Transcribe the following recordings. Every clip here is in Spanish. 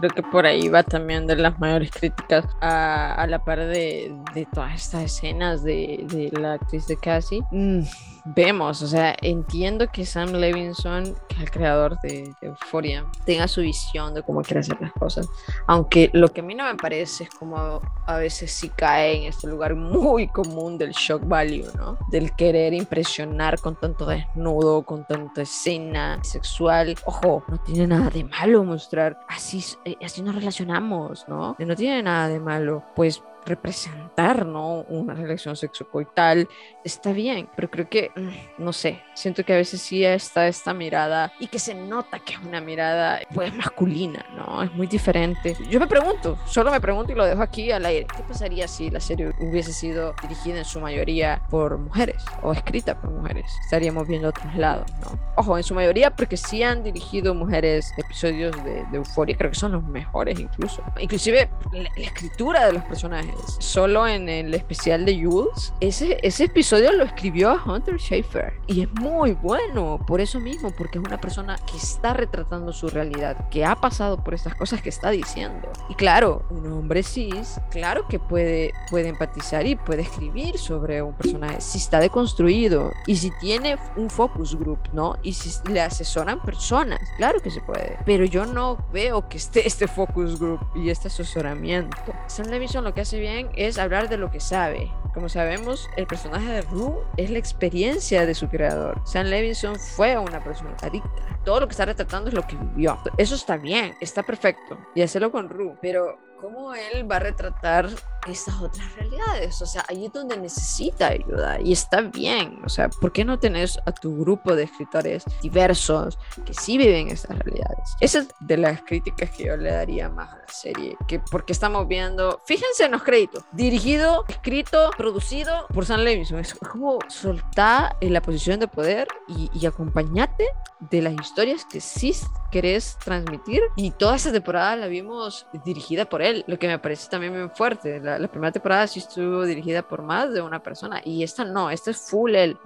Creo que por ahí va también de las mayores críticas a, la par de, todas estas escenas de, la actriz de Cassie. Mm, vemos, o sea, entiendo que Sam Levinson, que es el creador de, Euphoria, tenga su visión de cómo quiere hacer las cosas. Aunque lo que a mí no me parece es como a veces sí cae en este lugar muy común del shock value, ¿no? Del querer impresionar con tanto desnudo, con tanta escena sexual. Ojo, no tiene nada de malo mostrar así, eh, así nos relacionamos, ¿no? No tiene nada de malo. Pues representar, ¿no? Una relación sexocoital, está bien, pero creo que, mm, no sé, siento que a veces sí está esta mirada y que se nota que es una mirada, pues, masculina, ¿no? Es muy diferente. Yo me pregunto, solo me pregunto y lo dejo aquí al aire, ¿qué pasaría si la serie hubiese sido dirigida en su mayoría por mujeres o escrita por mujeres? Estaríamos viendo otros lados, ¿no? Ojo, en su mayoría porque sí han dirigido mujeres episodios de, de Euforia, creo que son los mejores incluso. Inclusive la escritura de los personajes solo en el especial de Jules, ese, ese episodio lo escribió Hunter Schaefer y es muy bueno por eso mismo, porque es una persona que está retratando su realidad, que ha pasado por estas cosas que está diciendo. Y claro, un hombre cis, claro que puede, puede empatizar y puede escribir sobre un personaje si está deconstruido y si tiene un focus group, ¿no? Y si le asesoran personas, claro que se puede. Pero yo no veo que esté este focus group y este asesoramiento. Sam Levinson lo que hace bien es hablar de lo que sabe. Como sabemos, el personaje de Rue es la experiencia de su creador. Sam Levinson fue una persona adicta. Todo lo que está retratando es lo que vivió. Eso está bien, está perfecto. Y hacerlo con Rue. Pero cómo él va a retratar estas otras realidades. O sea, ahí es donde necesita ayuda y está bien. O sea, ¿por qué no tenés a tu grupo de escritores diversos que sí viven estas realidades? Esa es de las críticas que yo le daría más a la serie. Que porque estamos viendo, fíjense en los créditos, dirigido, escrito, producido por Sam Levinson. Es como soltar en la posición de poder y, y acompañate de las historias que sí querés transmitir. Y toda esa temporada la vimos dirigida por él, lo que me parece también muy fuerte. La, primera temporada sí estuvo dirigida por más de una persona y esta no, esta es full él.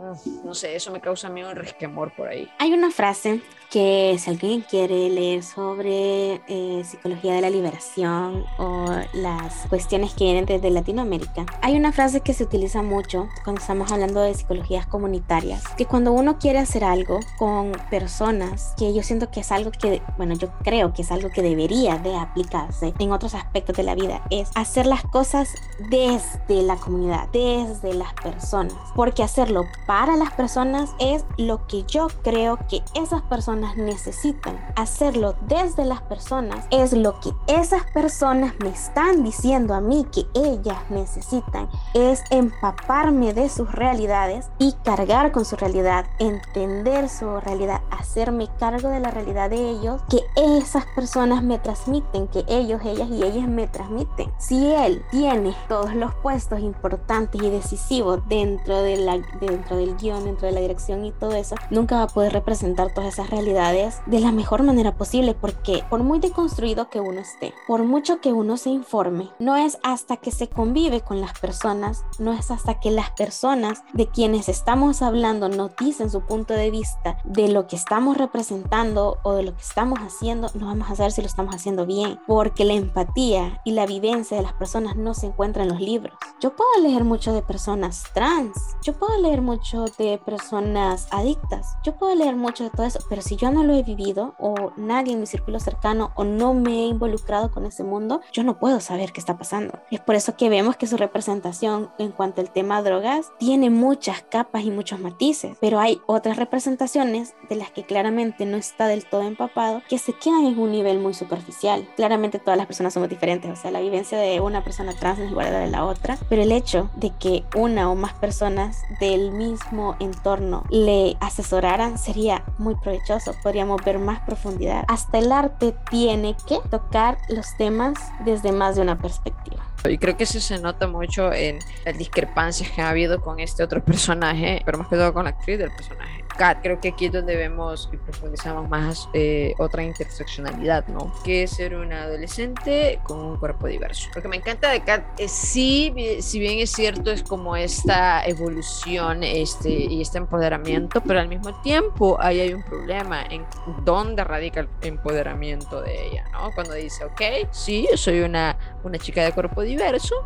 No sé, eso me causa a mí un resquemor por ahí. Hay una frase que si alguien quiere leer sobre eh, psicología de la liberación o las cuestiones que vienen desde Latinoamérica, hay una frase que se utiliza mucho cuando estamos hablando de psicologías comunitarias, que cuando uno quiere hacer algo con personas, que yo siento que es algo que, bueno, yo creo que es algo que debería de aplicarse en otros aspectos de la vida, es hacer las cosas desde la comunidad, desde las personas, porque hacerlo para las personas es lo que yo creo que esas personas necesitan. Hacerlo desde las personas es lo que esas personas me están diciendo a mí que ellas necesitan. Es empaparme de sus realidades y cargar con su realidad, entender su realidad, hacerme cargo de la realidad de ellos que esas personas me transmiten, que ellos, ellas y ellas me transmiten. Si él tiene todos los puestos importantes y decisivos dentro, de la, dentro del guion, dentro de la dirección y todo eso, nunca va a poder representar todas esas realidades de la mejor manera posible porque por muy deconstruido que uno esté, por mucho que uno se informe, no es hasta que se convive con las personas, no es hasta que las personas de quienes estamos hablando nos dicen su punto de vista de lo que estamos representando o de lo que estamos haciendo, no vamos a saber si lo estamos haciendo bien, porque la empatía y la vivencia de las personas no se encuentra en los libros. Yo puedo leer mucho de personas trans, yo puedo leer mucho de personas adictas, yo puedo leer mucho de todo eso, pero si yo yo no lo he vivido o nadie en mi círculo cercano o no me he involucrado con ese mundo, yo no puedo saber qué está pasando. Es por eso que vemos que su representación en cuanto al tema drogas tiene muchas capas y muchos matices, pero hay otras representaciones de las que claramente no está del todo empapado que se quedan en un nivel muy superficial. Claramente todas las personas somos diferentes, o sea, la vivencia de una persona trans no es igual a la de la otra, pero el hecho de que una o más personas del mismo entorno le asesoraran sería muy provechoso podríamos ver más profundidad. Hasta el arte tiene que tocar los temas desde más de una perspectiva. Y creo que eso se nota mucho en las discrepancias que ha habido con este otro personaje, pero más que todo con la actriz del personaje. Kat, creo que aquí es donde vemos y profundizamos más eh, otra interseccionalidad, ¿no? Que es ser una adolescente con un cuerpo diverso. Lo que me encanta de Kat es sí, si bien es cierto, es como esta evolución este, y este empoderamiento, pero al mismo tiempo ahí hay un problema en dónde radica el empoderamiento de ella, ¿no? Cuando dice, ok, sí, soy una, una chica de cuerpo diverso,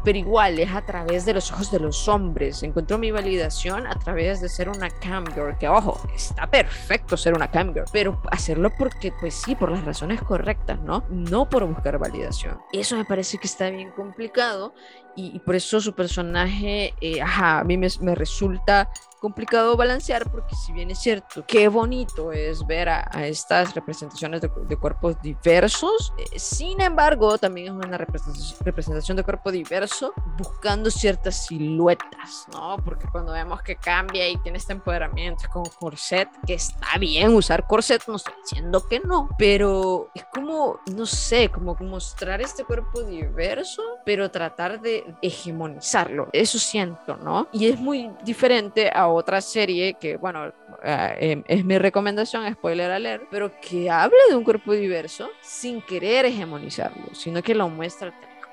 pero igual es a través de los ojos de los hombres. Encontró mi validación a través de ser una cam girl, que ojo, está perfecto ser una camgirl, pero hacerlo porque, pues sí, por las razones correctas, ¿no? No por buscar validación. Eso me parece que está bien complicado y, por eso su personaje, eh, ajá, a mí me resulta complicado balancear porque si bien es cierto, qué bonito es ver a, estas representaciones de, cuerpos diversos, eh, sin embargo también es una representación, de cuerpo diverso buscando ciertas siluetas, ¿no? Porque cuando vemos que cambia y tiene este empoderamiento con corset, que está bien usar corset, no estoy diciendo que no, pero es como, no sé, como mostrar este cuerpo diverso, pero tratar de hegemonizarlo, eso siento, ¿no? Y es muy diferente a otra serie que, bueno, eh, em, es mi recomendación, spoiler alert, pero que habla de un cuerpo diverso sin querer hegemonizarlo, sino que lo muestra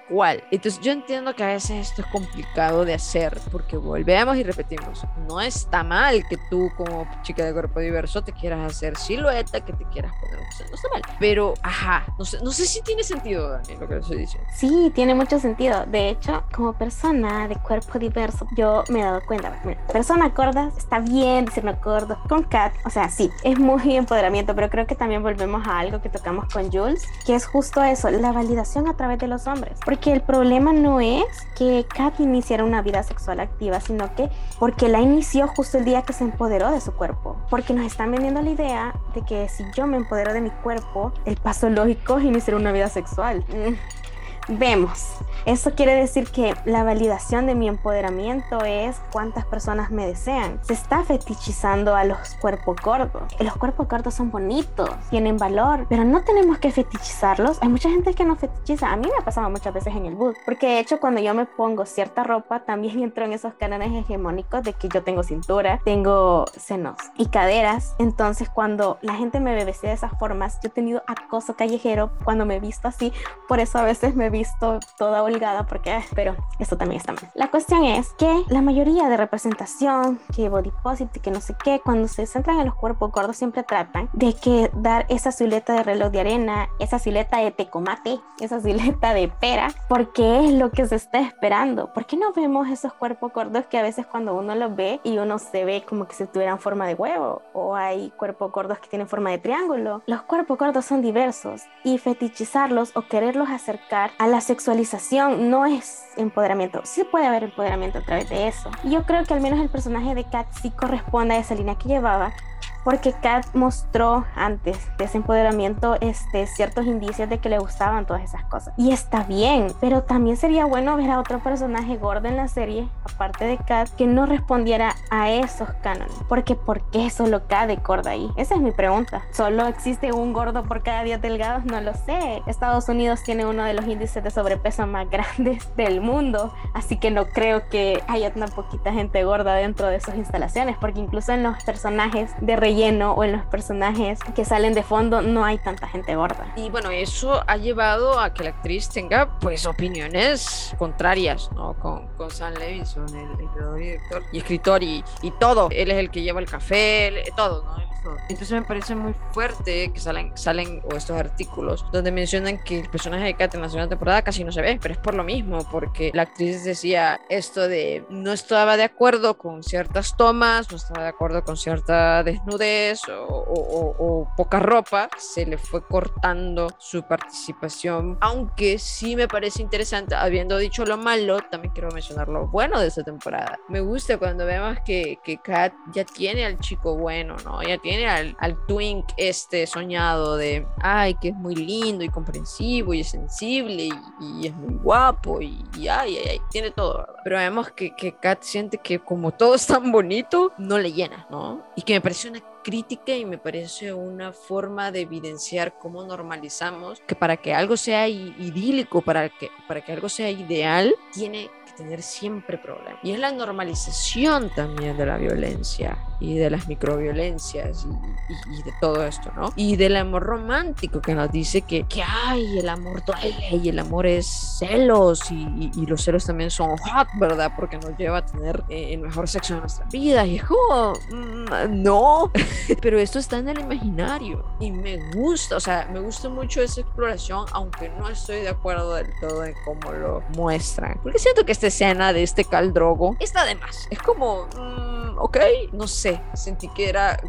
cual. Entonces yo entiendo que a veces esto es complicado de hacer porque volvemos y repetimos, no está mal que tú como chica de cuerpo diverso te quieras hacer silueta, que te quieras poner un no está mal. Pero, ajá, no sé, no sé si tiene sentido, Dani, lo que estoy diciendo. Sí, tiene mucho sentido. De hecho, como persona de cuerpo diverso, yo me he dado cuenta, persona gorda está bien decirme gordo con Kat, o sea, sí, es muy empoderamiento, pero creo que también volvemos a algo que tocamos con Jules, que es justo eso, la validación a través de los hombres. Porque el problema no es que Kat iniciara una vida sexual activa, sino que porque la inició justo el día que se empoderó de su cuerpo. Porque nos están vendiendo la idea de que si yo me empodero de mi cuerpo, el paso lógico es iniciar una vida sexual. Mm vemos. Eso quiere decir que la validación de mi empoderamiento es cuántas personas me desean. Se está fetichizando a los cuerpos gordos. Los cuerpos gordos son bonitos, tienen valor, pero no tenemos que fetichizarlos. Hay mucha gente que no fetichiza. A mí me ha pasado muchas veces en el boot, porque de hecho cuando yo me pongo cierta ropa, también entro en esos cánones hegemónicos de que yo tengo cintura, tengo senos y caderas. Entonces cuando la gente me ve de esas formas, yo he tenido acoso callejero cuando me he visto así. Por eso a veces me visto toda holgada porque, pero esto también está mal. La cuestión es que la mayoría de representación, que body positive, que no sé qué, cuando se centran en los cuerpos gordos siempre tratan de que dar esa silueta de reloj de arena, esa silueta de tecomate, esa silueta de pera, porque es lo que se está esperando. ¿Por qué no vemos esos cuerpos gordos que a veces cuando uno los ve y uno se ve como que si tuvieran forma de huevo o hay cuerpos gordos que tienen forma de triángulo? Los cuerpos gordos son diversos y fetichizarlos o quererlos acercar a la sexualización no es empoderamiento. Sí puede haber empoderamiento a través de eso. Yo creo que al menos el personaje de Kat sí corresponde a esa línea que llevaba, porque Kat mostró antes de ese empoderamiento este, ciertos indicios de que le gustaban todas esas cosas. Y está bien, pero también sería bueno ver a otro personaje gordo en la serie, aparte de Kat, que no respondiera a esos cánones. Porque ¿por qué solo Kat de gorda ahí? Esa es mi pregunta. ¿Solo existe un gordo por cada 10 delgados? No lo sé. Estados Unidos tiene uno de los índices de sobrepeso más grandes del mundo, así que no creo que haya tan poquita gente gorda dentro de sus instalaciones, porque incluso en los personajes de relleno lleno o en los personajes que salen de fondo no hay tanta gente gorda. Y bueno, eso ha llevado a que la actriz tenga pues opiniones contrarias, ¿no? Con, con Sam Levinson, el, creador y director y escritor y, y, todo. Él es el que lleva el café, todo, ¿no? Entonces me parece muy fuerte que salen, salen o estos artículos donde mencionan que el personaje de Kat en la segunda temporada casi no se ve, pero es por lo mismo, porque la actriz decía esto de no estaba de acuerdo con ciertas tomas, no estaba de acuerdo con cierta desnudez o, poca ropa, se le fue cortando su participación, aunque sí me parece interesante, habiendo dicho lo malo, también quiero mencionar lo bueno de esta temporada. Me gusta cuando vemos que, que Kat ya tiene al chico bueno, ¿no? Ya tiene al, twink este soñado de, ay, que es muy lindo y comprensivo y es sensible y, es muy guapo y, ay, ay, ay, tiene todo, ¿verdad? Pero vemos que, que Kat siente que como todo es tan bonito, no le llena, ¿no? Y que me parece una crítica y me parece una forma de evidenciar cómo normalizamos que para que algo sea idílico, para que, para que algo sea ideal, tiene tener siempre problemas. Y es la normalización también de la violencia y de las microviolencias y, de todo esto, ¿no? Y del amor romántico que nos dice que, que hay, el amor duele y el amor es celos y, y los celos también son hot, ¿verdad? Porque nos lleva a tener eh, el mejor sexo de nuestra vida y es como, mm, no, pero esto está en el imaginario y me gusta, o sea, me gusta mucho esa exploración, aunque no estoy de acuerdo del todo en cómo lo muestran, porque siento que este escena de este caldrogo está de más. Es como, mm, ok, no sé, sentí que era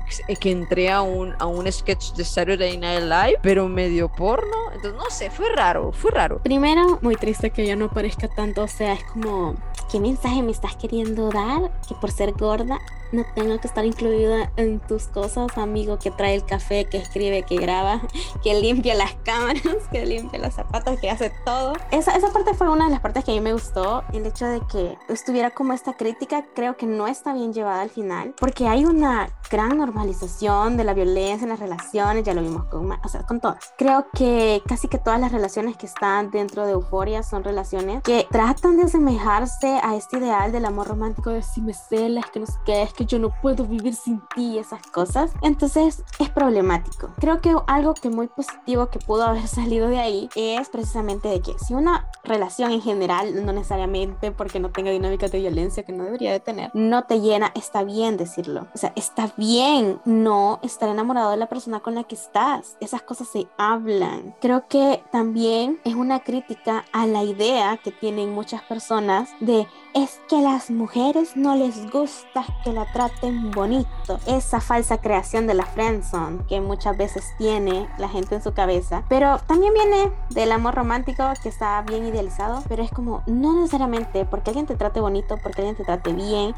que entré a un, a un sketch de Saturday Night Live, pero medio porno. Entonces, no sé, fue raro, fue raro. Primero, muy triste que ya no parezca tanto, o sea, es como, ¿qué mensaje me estás queriendo dar? Que por ser gorda no tengo que estar incluida en tus cosas, amigo que trae el café, que escribe, que graba, que limpia las cámaras, que limpia los zapatos, que hace todo. Esa, esa parte fue una de las partes que a mí me gustó, el hecho de que estuviera como esta crítica, creo que no está bien llevada al final, porque hay una gran normalización de la violencia en las relaciones, ya lo vimos con, con todas. Creo que casi que todas las relaciones que están dentro de Euforia son relaciones que tratan de asemejarse a este ideal del amor romántico de si me celas, que no sé qué, es que yo no puedo vivir sin ti, esas cosas. Entonces es problemático. Creo que algo que muy positivo que pudo haber salido de ahí es precisamente de que si una relación en general, no necesariamente porque no tenga dinámica de violencia que no debería de tener, no te llena, está bien decirlo. O sea, está bien no estar enamorado de la persona con la que estás. Esas cosas se hablan. Creo que también es una crítica a la idea que tienen muchas personas de es que a las mujeres no les gusta que traten bonito. Esa falsa creación de la friendzone que muchas veces tiene la gente en su cabeza. Pero también viene del amor romántico que está bien idealizado. Pero es como, no necesariamente porque alguien te trate bonito, porque alguien te trate bien,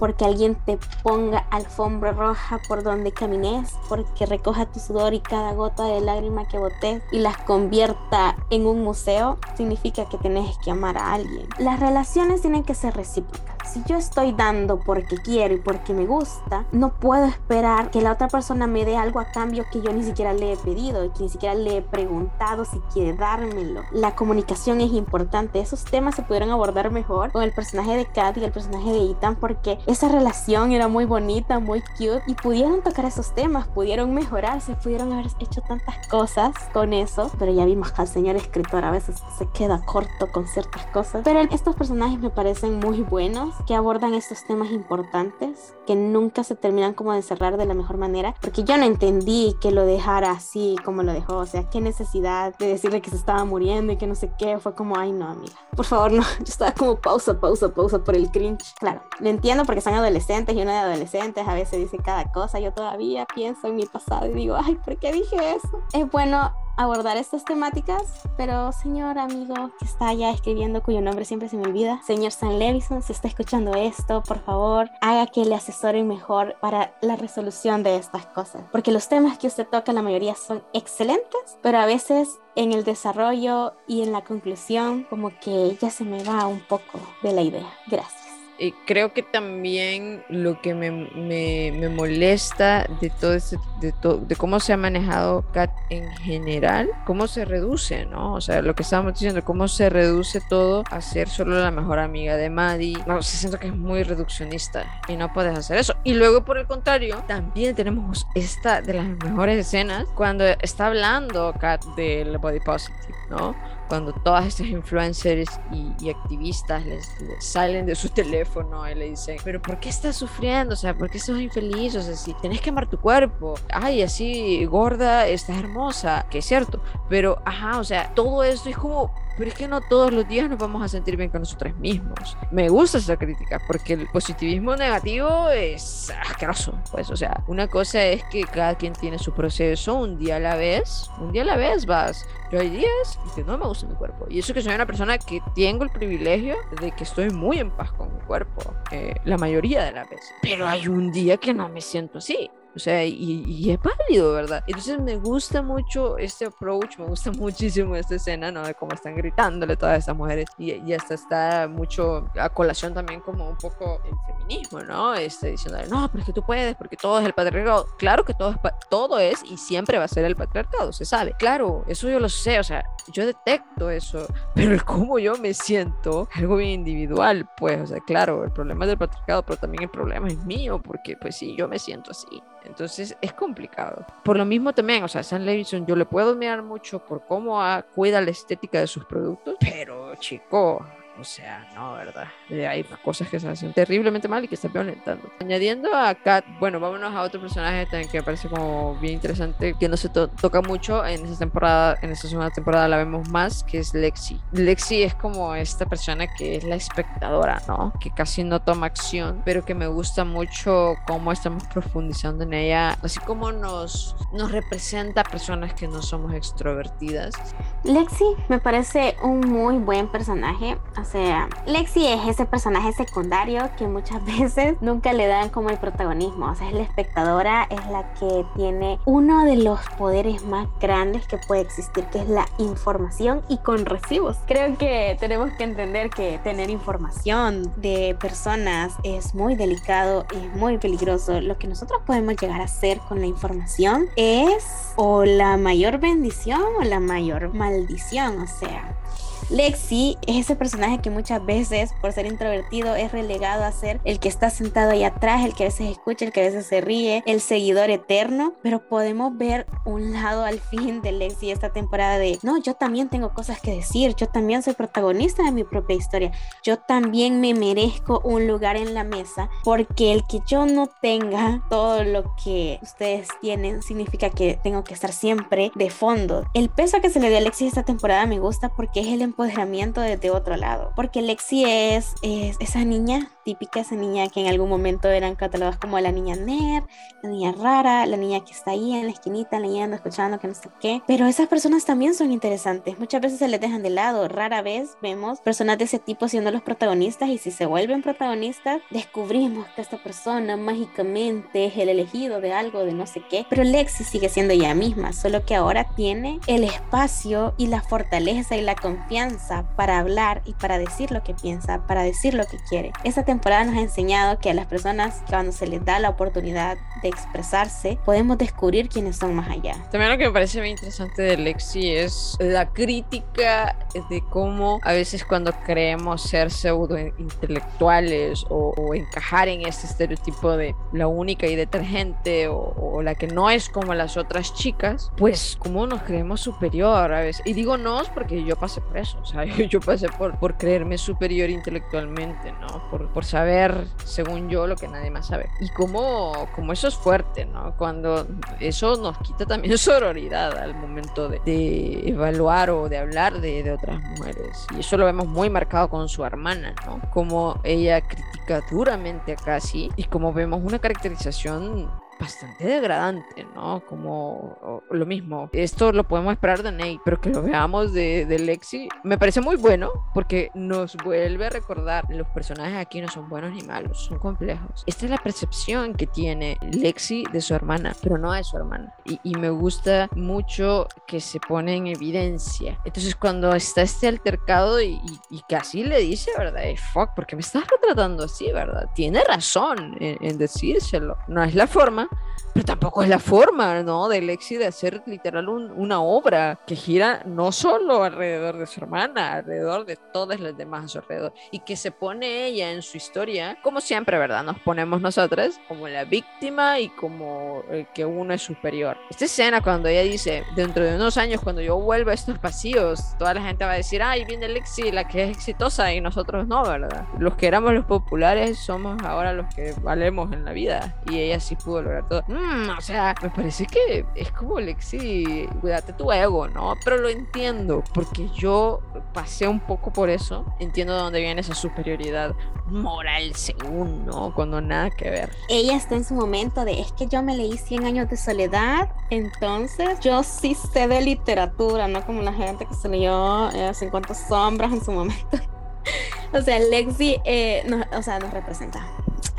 porque alguien te ponga alfombra roja por donde camines, porque recoja tu sudor y cada gota de lágrima que botes y las convierta en un museo, significa que tenés que amar a alguien. Las relaciones tienen que ser recíprocas. Si yo estoy dando porque quiero y porque me gusta, no puedo esperar que la otra persona me dé algo a cambio que yo ni siquiera le he pedido y que ni siquiera le he preguntado si quiere dármelo. La comunicación es importante. Esos temas se pudieron abordar mejor con el personaje de Kat y el personaje de Ethan porque esa relación era muy bonita, muy cute y pudieron tocar esos temas, pudieron mejorarse, pudieron haber hecho tantas cosas con eso, pero ya vimos que el señor escritor a veces se queda corto con ciertas cosas. Pero estos personajes me parecen muy buenos, que abordan estos temas importantes, que nunca se terminan como de cerrar de la mejor manera, porque yo no entendí que lo dejara así como lo dejó, o sea, qué necesidad de decirle que se estaba muriendo y que no sé qué, fue como, ay no, amiga, por favor, no, yo estaba como pausa, pausa, pausa por el cringe. Claro, lo entiendo porque están adolescentes y uno de adolescentes a veces dice cada cosa. Yo todavía pienso en mi pasado y digo, ay, ¿por qué dije eso? Es bueno abordar estas temáticas, pero señor amigo que está allá escribiendo, cuyo nombre siempre se me olvida, señor San Levison, si está escuchando esto, por favor, haga que le asesoren mejor para la resolución de estas cosas, porque los temas que usted toca, la mayoría son excelentes, pero a veces en el desarrollo y en la conclusión, como que ya se me va un poco de la idea. Gracias. Eh, creo que también lo que me, me, me molesta de todo ese, de, de cómo se ha manejado CAT en general, cómo se reduce, ¿no? O sea, lo que estábamos diciendo, cómo se reduce todo a ser solo la mejor amiga de Maddie. No, siento que es muy reduccionista y no puedes hacer eso. Y luego, por el contrario, también tenemos esta de las mejores escenas cuando está hablando Kat del body positive, ¿no? Cuando todas estas influencers y, activistas les, salen de su teléfono y le dicen, pero ¿por qué estás sufriendo? O sea, ¿por qué estás infeliz? O sea, si tenés que amar tu cuerpo, ay, así gorda, estás hermosa, que es cierto, pero, ajá, o sea, todo esto es como pero es que no todos los días nos vamos a sentir bien con nosotros mismos. Me gusta esa crítica porque el positivismo negativo es asqueroso. Pues, o sea, una cosa es que cada quien tiene su proceso, un día a la vez, un día a la vez vas. Yo hay días que no me gusta mi cuerpo. Y eso que soy una persona que tengo el privilegio de que estoy muy en paz con mi cuerpo, eh, la mayoría de las veces. Pero hay un día que no me siento así O sea, y, y, es válido, ¿verdad? Entonces me gusta mucho este approach, me gusta muchísimo esta escena, ¿no? De cómo están gritándole todas estas mujeres y, y hasta está mucho a colación también como un poco el feminismo, ¿no? Este, diciendo, no, pero es que tú puedes, porque todo es el patriarcado. Claro que todo es, todo es y siempre va a ser el patriarcado, se sabe. Claro, eso yo lo sé, o sea, yo detecto eso, pero el cómo yo me siento, algo bien individual, pues, o sea, claro, el problema es del patriarcado, pero también el problema es mío, porque pues sí, yo me siento así. Entonces es complicado. Por lo mismo también, o sea, Sam Levinson yo le puedo admirar mucho por cómo cuida la estética de sus productos, pero chico, o sea, no, ¿verdad? Eh, hay cosas que se hacen terriblemente mal y que están violentando. Añadiendo a Kat, bueno, vámonos a otro personaje también que me parece como bien interesante, que no se toca mucho en esta temporada, en esta segunda temporada la vemos más, que es Lexi. Lexi es como esta persona que es la espectadora, ¿no? Que casi no toma acción, pero que me gusta mucho cómo estamos profundizando en ella, así como nos, nos representa personas que no somos extrovertidas. Lexi me parece un muy buen personaje sea, Lexi es ese personaje secundario que muchas veces nunca le dan como el protagonismo. O sea, es la espectadora, es la que tiene uno de los poderes más grandes que puede existir, que es la información y con recibos. Creo que tenemos que entender que tener información de personas es muy delicado es muy peligroso. Lo que nosotros podemos llegar a hacer con la información es o la mayor bendición o la mayor maldición. O sea, Lexi es ese personaje que muchas veces, por ser introvertido, es relegado a ser el que está sentado ahí atrás, el que a veces escucha, el que a veces se ríe, el seguidor eterno, pero podemos ver un lado al fin de Lexi esta temporada de, no, yo también tengo cosas que decir, yo también soy protagonista de mi propia historia, yo también me merezco un lugar en la mesa, porque el que yo no tenga todo lo que ustedes tienen significa que tengo que estar siempre de fondo. El peso que se le dio a Lexi esta temporada me gusta porque es el empoderamiento desde otro lado. Porque Lexi es, es esa niña típica, esa niña que en algún momento eran catalogadas como la niña nerd, la niña rara, la niña que está ahí en la esquinita leyendo, escuchando, que no sé qué. Pero esas personas también son interesantes. Muchas veces se les dejan de lado. Rara vez vemos personas de ese tipo siendo los protagonistas y si se vuelven protagonistas, descubrimos que esta persona mágicamente es el elegido de algo, de no sé qué. Pero Lexi sigue siendo ella misma, solo que ahora tiene el espacio y la fortaleza y la confianza para hablar y para decir lo que piensa, para decir lo que quiere. Esta temporada nos ha enseñado que a las personas cuando se les da la oportunidad de expresarse, podemos descubrir quiénes son más allá. También lo que me parece muy interesante de Lexi es la crítica de cómo a veces cuando creemos ser pseudo intelectuales o, encajar en este estereotipo de la única y detergente o, o, la que no es como las otras chicas, pues como nos creemos superior a veces. Y digo no porque yo pasé por eso, o sea, yo pasé por, por creerme superior intelectualmente, ¿no? Por, por saber, según yo, lo que nadie más sabe. Y como, como eso es fuerte, ¿no? Cuando eso nos quita también sororidad al momento de, de evaluar o de hablar de, de, otras mujeres. Y eso lo vemos muy marcado con su hermana, ¿no? Como ella critica duramente a Cassie y como vemos una caracterización bastante degradante, ¿no? Como lo mismo. Esto lo podemos esperar de Nate, pero que lo veamos de, de, Lexi me parece muy bueno porque nos vuelve a recordar los personajes aquí no son buenos ni malos, son complejos. Esta es la percepción que tiene Lexi de su hermana, pero no de su hermana. Y, y me gusta mucho que se pone en evidencia. Entonces cuando está este altercado y, y, y casi le dice, ¿verdad? fuck, porque me estás retratando así, ¿verdad? Tiene razón en, en decírselo. No es la forma, pero tampoco es la forma, ¿no? De Lexi de hacer literal una obra que gira no solo alrededor de su hermana, alrededor de todas las demás a su alrededor. Y que se pone ella en su historia, como siempre, ¿verdad? Nos ponemos nosotras como la víctima y como el que uno es superior. Esta escena cuando ella dice, dentro de unos años, cuando yo vuelva a estos pasillos, toda la gente va a decir, ay, viene Lexi, la que es exitosa, y nosotros no, ¿verdad? Los que éramos los populares somos ahora los que valemos en la vida. Y ella sí pudo lograr todo. Mm, o sea, me parece que es como Lexi, cuídate tu ego, ¿no? Pero lo entiendo, porque yo pasé un poco por eso. Entiendo de dónde viene esa superioridad moral, según, ¿no? Cuando nada que ver. Ella está en su momento de, es que yo me leí 100 años de soledad, entonces yo sí sé de literatura, no como la gente que se leyó eh, 50 sombras en su momento. o sea, Lexi, eh, o sea, nos representa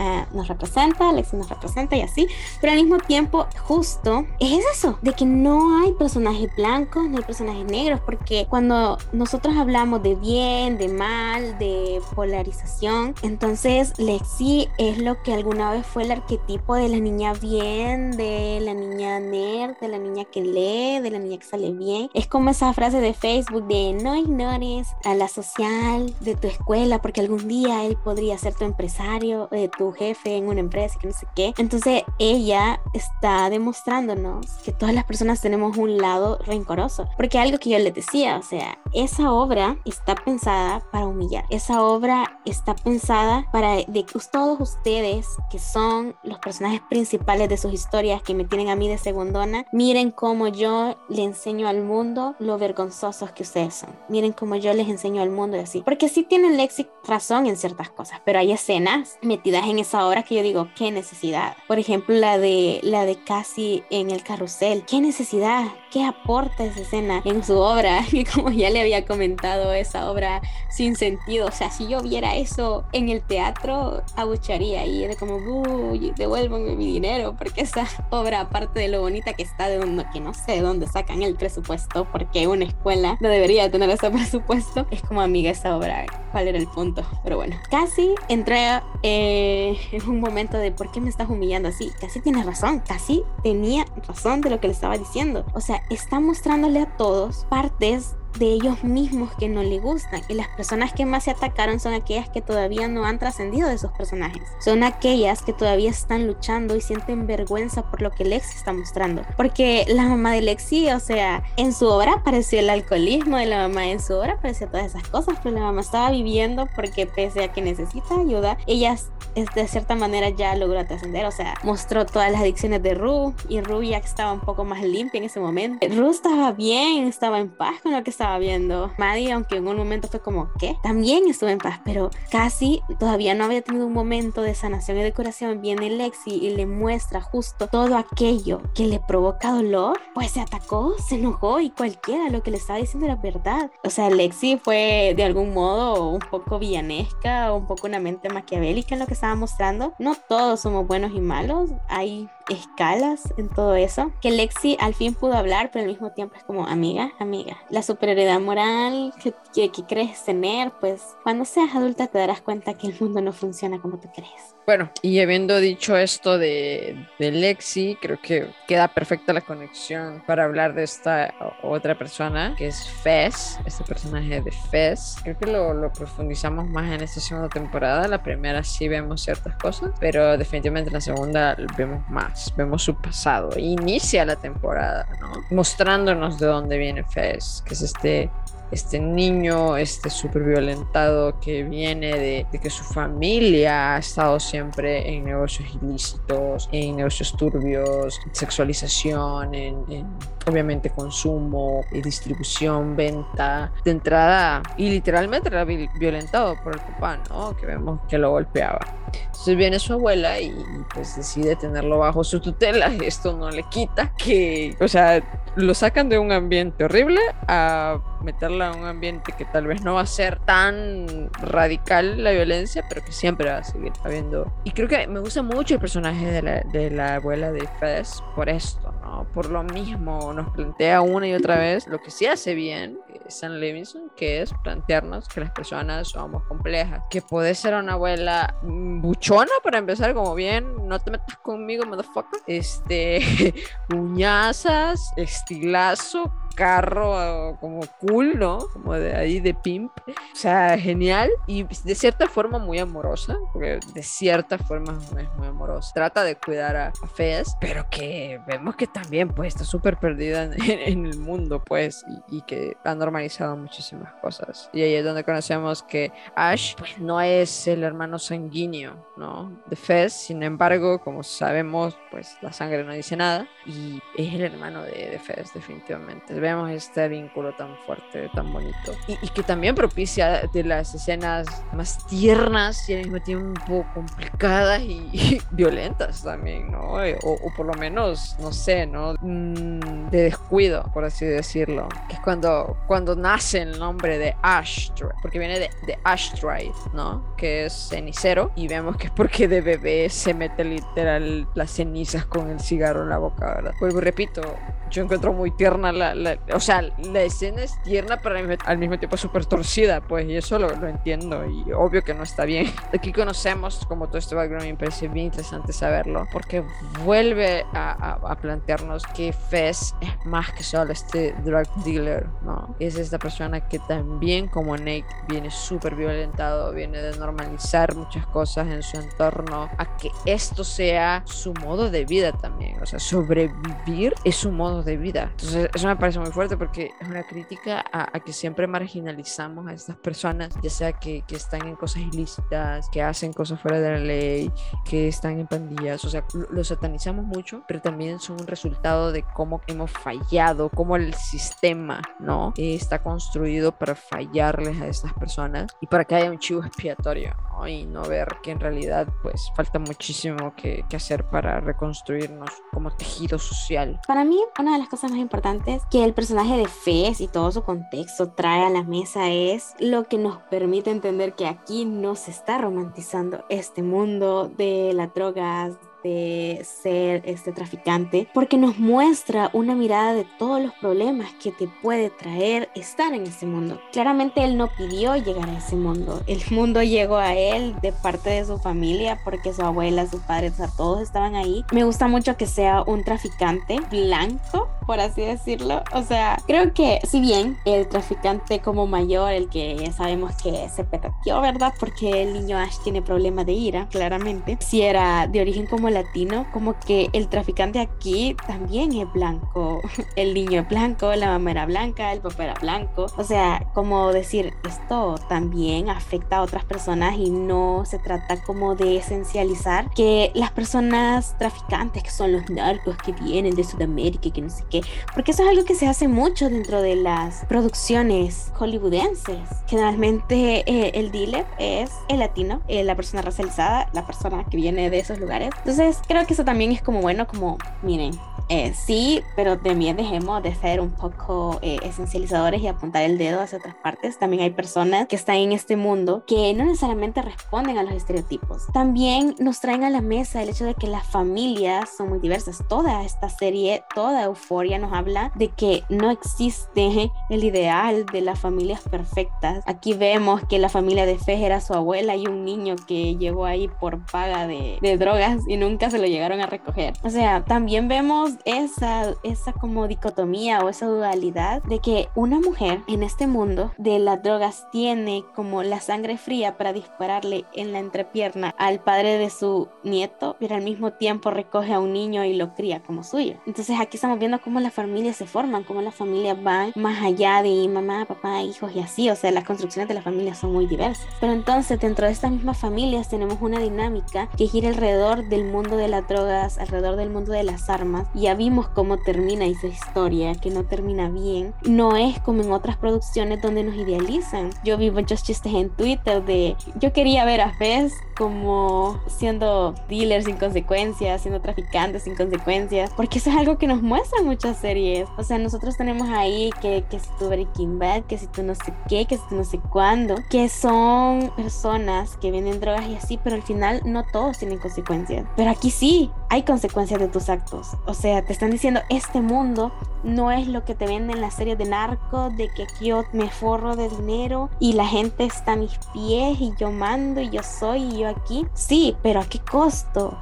eh, nos representa, Lexi nos representa y así, pero al mismo tiempo justo es eso, de que no hay personajes blancos, no hay personajes negros, porque cuando nosotros hablamos de bien, de mal, de polarización, entonces Lexi es lo que alguna vez fue el arquetipo de la niña bien, de la niña nerd, de la niña que lee, de la niña que sale bien. Es como esa frase de Facebook de no ignores a la social de tu escuela porque algún día él podría ser tu empresario, eh, tu jefe en una empresa, que no sé qué. Entonces ella está demostrándonos que todas las personas tenemos un lado rencoroso. Porque algo que yo les decía, o sea, esa obra está pensada para humillar. Esa obra está pensada para de todos ustedes que son los personajes principales de sus historias que me tienen a mí de segundona, miren cómo yo le enseño al mundo lo vergonzosos que ustedes son. Miren cómo yo les enseño al mundo y así. Porque sí tienen Lexi razón en ciertas cosas, pero hay escenas metidas en esa obra que yo digo, qué necesidad. Por ejemplo, la de la de Casi en el carrusel. Qué necesidad, qué aporta esa escena en su obra. Y como ya le había comentado, esa obra sin sentido. O sea, si yo viera eso en el teatro, abucharía y de como, uy, devuélvanme mi dinero, porque esa obra, aparte de lo bonita que está, de donde, que no sé de dónde sacan el presupuesto, porque una escuela no debería tener ese presupuesto, es como amiga esa obra, ¿cuál era el punto? Pero bueno, casi entré eh, en un momento de por qué me estás humillando así. Casi tiene razón, casi tenía razón de lo que le estaba diciendo. O sea, está mostrándole a todos partes de ellos mismos que no le gustan. Y las personas que más se atacaron son aquellas que todavía no han trascendido de esos personajes. Son aquellas que todavía están luchando y sienten vergüenza por lo que Lexi está mostrando. Porque la mamá de Lexi, o sea, en su obra apareció el alcoholismo de la mamá, en su obra apareció todas esas cosas, pero la mamá estaba viviendo porque pese a que necesita ayuda, ella de cierta manera ya logró trascender. O sea, mostró todas las adicciones de Ru y Ru ya estaba un poco más limpia en ese momento. Ru estaba bien, estaba en paz con lo que estaba viendo. Maddie, aunque en un momento fue como, ¿qué? También estuve en paz, pero casi todavía no había tenido un momento de sanación y de curación. Viene Lexi y le muestra justo todo aquello que le provoca dolor, pues se atacó, se enojó y cualquiera lo que le estaba diciendo era verdad. O sea, Lexi fue de algún modo un poco villanesca, un poco una mente maquiavélica en lo que estaba mostrando. No todos somos buenos y malos, hay escalas en todo eso. Que Lexi al fin pudo hablar, pero al mismo tiempo es como amiga, amiga. La superioridad moral que, que, crees tener, pues cuando seas adulta te darás cuenta que el mundo no funciona como tú crees. Bueno, y habiendo dicho esto de, de, Lexi, creo que queda perfecta la conexión para hablar de esta otra persona, que es Fez, este personaje de Fez. Creo que lo, lo, profundizamos más en esta segunda temporada. La primera sí vemos ciertas cosas, pero definitivamente en la segunda vemos más, vemos su pasado. Inicia la temporada, ¿no? Mostrándonos de dónde viene Fez, que es este este niño, este súper violentado que viene de, que su familia ha estado siempre en negocios ilícitos, en negocios turbios, sexualización, en, obviamente consumo y distribución, venta de entrada y literalmente era violentado por el papá, ¿no? Que vemos que lo golpeaba. Entonces viene su abuela y pues decide tenerlo bajo su tutela. Esto no le quita que, o sea, lo sacan de un ambiente horrible a meterla a un ambiente que tal vez no va a ser tan radical la violencia, pero que siempre va a seguir habiendo. Y creo que me gusta mucho el personaje de la, de la abuela de Fez por esto, ¿no? Por lo mismo, nos plantea una y otra vez lo que sí hace bien Sam Levinson, que es plantearnos que las personas somos complejas, que puede ser una abuela buchona para empezar, como bien, no te metas conmigo, motherfucker, este, uñazas, estilazo, carro como cool, ¿no? Como de ahí de pimp. O sea, genial y de cierta forma muy amorosa, porque de cierta forma es muy amorosa. Trata de cuidar a, Fez, pero que vemos que también pues está súper perdida en, el mundo, pues, y, que ha normalizado muchísimas cosas. Y ahí es donde conocemos que Ash pues no es el hermano sanguíneo, ¿no? De Fez, sin embargo, como sabemos, pues la sangre no dice nada y es el hermano de, de Fez, definitivamente vemos este vínculo tan fuerte, tan bonito. Y, y, que también propicia de las escenas más tiernas y al mismo tiempo complicadas y, violentas también, ¿no? O, o, por lo menos, no sé, ¿no? Mm, de descuido, por así decirlo. Que es cuando, cuando nace el nombre de Ash, porque viene de, de Ashtray, ¿no? Que es cenicero. Y vemos que es porque de bebé se mete literal las cenizas con el cigarro en la boca, ¿verdad? Vuelvo y repito, yo encuentro muy tierna la, la, o sea, la escena es tierna pero al mismo tiempo súper torcida, pues, y eso lo, lo, entiendo y obvio que no está bien. Aquí conocemos como todo este background me parece bien interesante saberlo porque vuelve a, a, a, plantearnos que Fez es más que solo este drug dealer, ¿no? Es esta persona que también como Nate viene súper violentado, viene de normalizar muchas cosas en su entorno, a que esto sea su modo de vida también, o sea, sobrevivir es su modo de vida. Entonces, eso me parece muy fuerte porque es una crítica a, a que siempre marginalizamos a estas personas, ya sea que, que, están en cosas ilícitas, que hacen cosas fuera de la ley, que están en pandillas, o sea, lo satanizamos mucho, pero también son un resultado de cómo hemos fallado, cómo el sistema, ¿no? Está construido para fallarles a estas personas y para que haya un chivo expiatorio, ¿no? Y no ver que en realidad, pues, falta muchísimo que, que hacer para reconstruirnos como tejido social. Para mí, una de las cosas más importantes que el personaje de Fez y todo su contexto trae a la mesa es lo que nos permite entender que aquí no se está romantizando este mundo de las drogas, de ser este traficante porque nos muestra una mirada de todos los problemas que te puede traer estar en ese mundo. Claramente él no pidió llegar a ese mundo, el mundo llegó a él de parte de su familia porque su abuela, sus padres, o sea, todos estaban ahí. Me gusta mucho que sea un traficante blanco, por así decirlo. O sea, creo que si bien el traficante como mayor, el que ya sabemos que se petateó, ¿verdad? Porque el niño Ash tiene problema de ira, claramente. Si era de origen como latino, como que el traficante aquí también es blanco. El niño es blanco, la mamá era blanca, el papá era blanco. O sea, como decir, esto también afecta a otras personas y no se trata como de esencializar que las personas traficantes, que son los narcos que vienen de Sudamérica y que no sé qué, porque eso es algo que se hace mucho dentro de las producciones hollywoodenses. Generalmente eh, el dealer es el latino, eh, la persona racializada, la persona que viene de esos lugares. Entonces, creo que eso también es como bueno, como, miren, eh, sí, pero también dejemos de ser un poco eh, esencializadores y apuntar el dedo hacia otras partes. También hay personas que están en este mundo que no necesariamente responden a los estereotipos. También nos traen a la mesa el hecho de que las familias son muy diversas. Toda esta serie, toda euforia nos habla de que no existe el ideal de las familias perfectas. Aquí vemos que la familia de Fe era su abuela y un niño que llegó ahí por paga de, de drogas y nunca se lo llegaron a recoger. O sea, también vemos esa, esa como dicotomía o esa dualidad de que una mujer en este mundo de las drogas tiene como la sangre fría para dispararle en la entrepierna al padre de su nieto, pero al mismo tiempo recoge a un niño y lo cría como suyo. Entonces aquí estamos viendo cómo las familias se forman, cómo las familias van más allá de mamá, papá, hijos y así. O sea, las construcciones de las familias son muy diversas. Pero entonces dentro de estas mismas familias tenemos una dinámica que gira alrededor del mundo de las drogas, alrededor del mundo de las armas y ya vimos cómo termina esa historia, que no termina bien. No es como en otras producciones donde nos idealizan. Yo vi muchos chistes en Twitter de yo quería ver a Fez como siendo dealer sin consecuencias, siendo traficante sin consecuencias, porque eso es algo que nos muestran muchas series. O sea, nosotros tenemos ahí que, que si tú Breaking Bad, que si tú no sé qué, que si tú no sé cuándo, que son personas que venden drogas y así, pero al final no todos tienen consecuencias. Pero aquí sí, hay consecuencias de tus actos. O sea, te están diciendo, este mundo no es lo que te venden las series de narco, de que yo me forro de dinero y la gente está a mis pies y yo mando y yo soy y yo aquí. Sí, pero ¿a qué costo?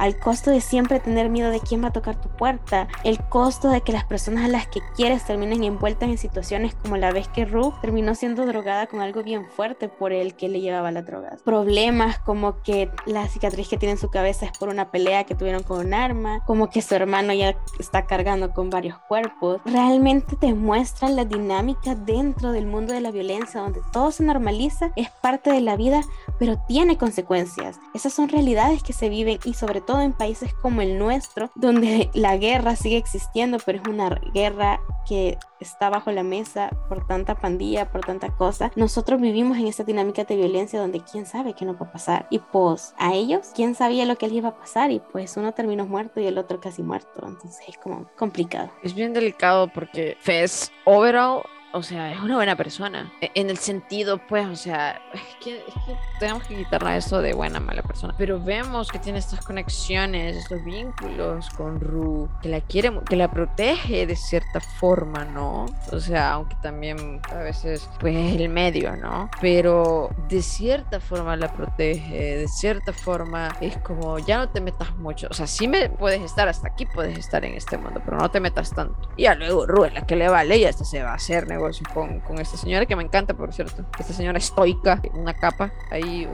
Al costo de siempre tener miedo de quién va a tocar tu puerta, el costo de que las personas a las que quieres terminen envueltas en situaciones como la vez que Ru terminó siendo drogada con algo bien fuerte por el que le llevaba las drogas. Problemas como que la cicatriz que tiene en su cabeza es por una pelea que tuvieron con un arma, como que su hermano ya está cargando con varios cuerpos. Realmente te muestran la dinámica dentro del mundo de la violencia donde todo se normaliza, es parte de la vida, pero tiene consecuencias. Esas son realidades que se viven y sobre todo todo en países como el nuestro, donde la guerra sigue existiendo, pero es una guerra que está bajo la mesa por tanta pandilla, por tanta cosa. Nosotros vivimos en esta dinámica de violencia donde quién sabe qué nos va a pasar. Y pues a ellos, quién sabía lo que les iba a pasar y pues uno terminó muerto y el otro casi muerto. Entonces es como complicado. Es bien delicado porque Fez, overall, o sea, es una buena persona. E, en el sentido, pues, o sea, es que, es que tenemos que quitarle eso de buena, mala persona. Pero vemos que tiene estas conexiones, estos vínculos con Ru, que la quiere, que la protege de cierta forma, ¿no? O sea, aunque también a veces, pues, es el medio, ¿no? Pero de cierta forma la protege, de cierta forma es como, ya no te metas mucho. O sea, sí me puedes estar hasta aquí, puedes estar en este mundo, pero no te metas tanto. Y ya luego Ru es la que le vale y hasta se va a hacer con, con, esta señora que me encanta, por cierto. Esta señora estoica, una capa, ahí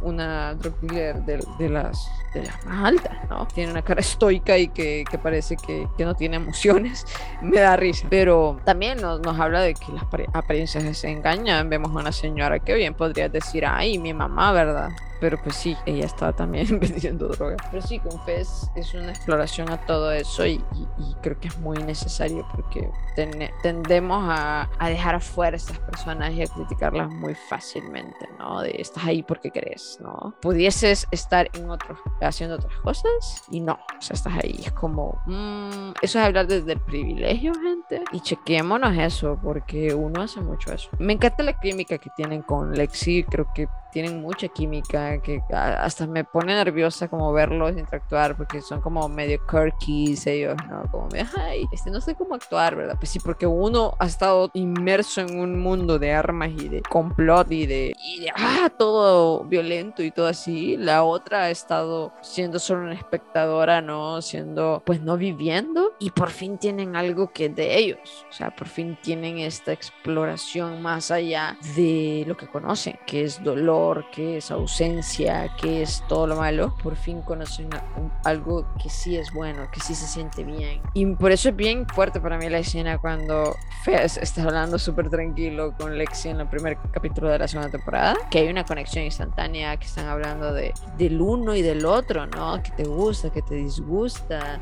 una drug dealer de, de, las, de las más altas, ¿no? Tiene una cara estoica y que, que parece que, que, no tiene emociones. me da risa. Pero también nos, nos habla de que las apariencias se engañan. Vemos a una señora que bien podría decir, ay, mi mamá, ¿verdad? Pero pues sí, ella estaba también vendiendo droga. Pero sí, con Fez es una exploración a todo eso y, y, creo que es muy necesario porque tendemos a, a, dejar afuera a estas personas y a criticarlas muy fácilmente, ¿no? De estás ahí porque crees, ¿no? Pudieses estar en otro, haciendo otras cosas y no, o sea, estás ahí. Es como, mmm, eso es hablar desde el privilegio, gente. Y chequémonos eso porque uno hace mucho eso. Me encanta la química que tienen con Lexi, creo que tienen mucha química, que hasta me pone nerviosa como verlos interactuar, porque son como medio quirky ellos, ¿no? Como, ay, este, no sé cómo actuar, ¿verdad? Pues sí, porque uno ha estado inmerso en un mundo de armas y de complot y de, y de ah, todo violento y todo así. La otra ha estado siendo solo una espectadora, ¿no? Siendo, pues no viviendo. Y por fin tienen algo que es de ellos. O sea, por fin tienen esta exploración más allá de lo que conocen, que es dolor que es ausencia, que es todo lo malo, por fin conocen algo que sí es bueno, que sí se siente bien. Y por eso es bien fuerte para mí la escena cuando Fez está hablando súper tranquilo con Lexi en el primer capítulo de la segunda temporada, que hay una conexión instantánea, que están hablando de, del uno y del otro, ¿no? Que te gusta, que te disgusta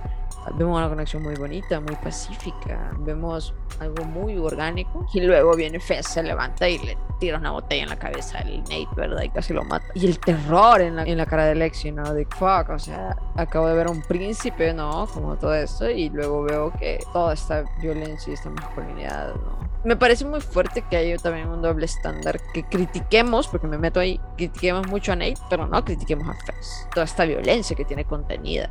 vemos una conexión muy bonita, muy pacífica, vemos algo muy orgánico y luego viene Fez, se levanta y le tira una botella en la cabeza al Nate, ¿verdad? Y casi lo mata. Y el terror en la, en la cara de Lexi, ¿no? De fuck, o sea, acabo de ver a un príncipe, ¿no? Como todo esto y luego veo que toda esta violencia y esta masculinidad, ¿no? Me parece muy fuerte que haya también un doble estándar que critiquemos, porque me meto ahí, critiquemos mucho a Nate, pero no critiquemos a Fez. Toda esta violencia que tiene contenida.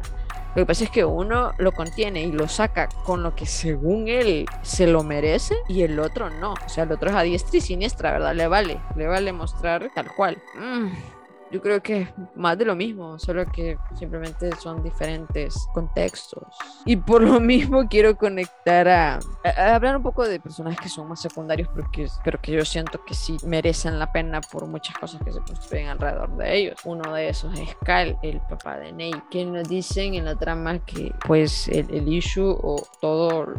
Lo que pasa es que uno lo contiene y lo saca con lo que según él se lo merece y el otro no. O sea, el otro es a diestra y siniestra, ¿verdad? Le vale, le vale mostrar tal cual. Mm yo creo que es más de lo mismo, solo que simplemente son diferentes contextos. Y por lo mismo quiero conectar a, hablar un poco de personajes que son más secundarios, porque, pero que yo siento que sí merecen la pena por muchas cosas que se construyen alrededor de ellos. Uno de esos es Cal, el papá de Nate, que nos dicen en la trama que pues el, el issue o todo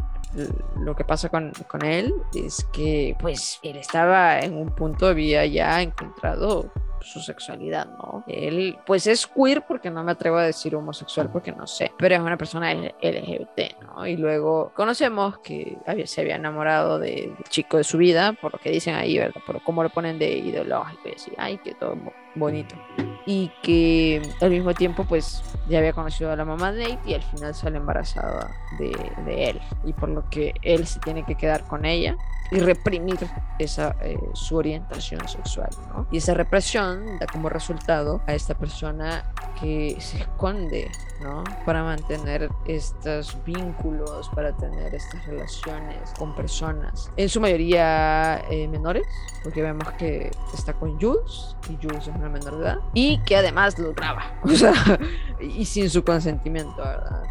lo que pasa con, con, él es que pues él estaba en un punto había ya encontrado su sexualidad, ¿no? Él, pues es queer porque no me atrevo a decir homosexual porque no sé, pero es una persona LGBT, ¿no? Y luego conocemos que se había enamorado del chico de su vida, por lo que dicen ahí, ¿verdad? Por cómo lo ponen de ideológico y así, ay, que todo bonito. Y que al mismo tiempo, pues ya había conocido a la mamá de Nate y al final sale embarazada de, de él. Y por lo que él se tiene que quedar con ella y reprimir esa, eh, su orientación sexual. ¿no? Y esa represión da como resultado a esta persona que se esconde ¿no? para mantener estos vínculos, para tener estas relaciones con personas, en su mayoría eh, menores, porque vemos que está con Jules y Jules es una menor de edad, y que además lo graba, o sea, y sin su consentimiento, ¿verdad?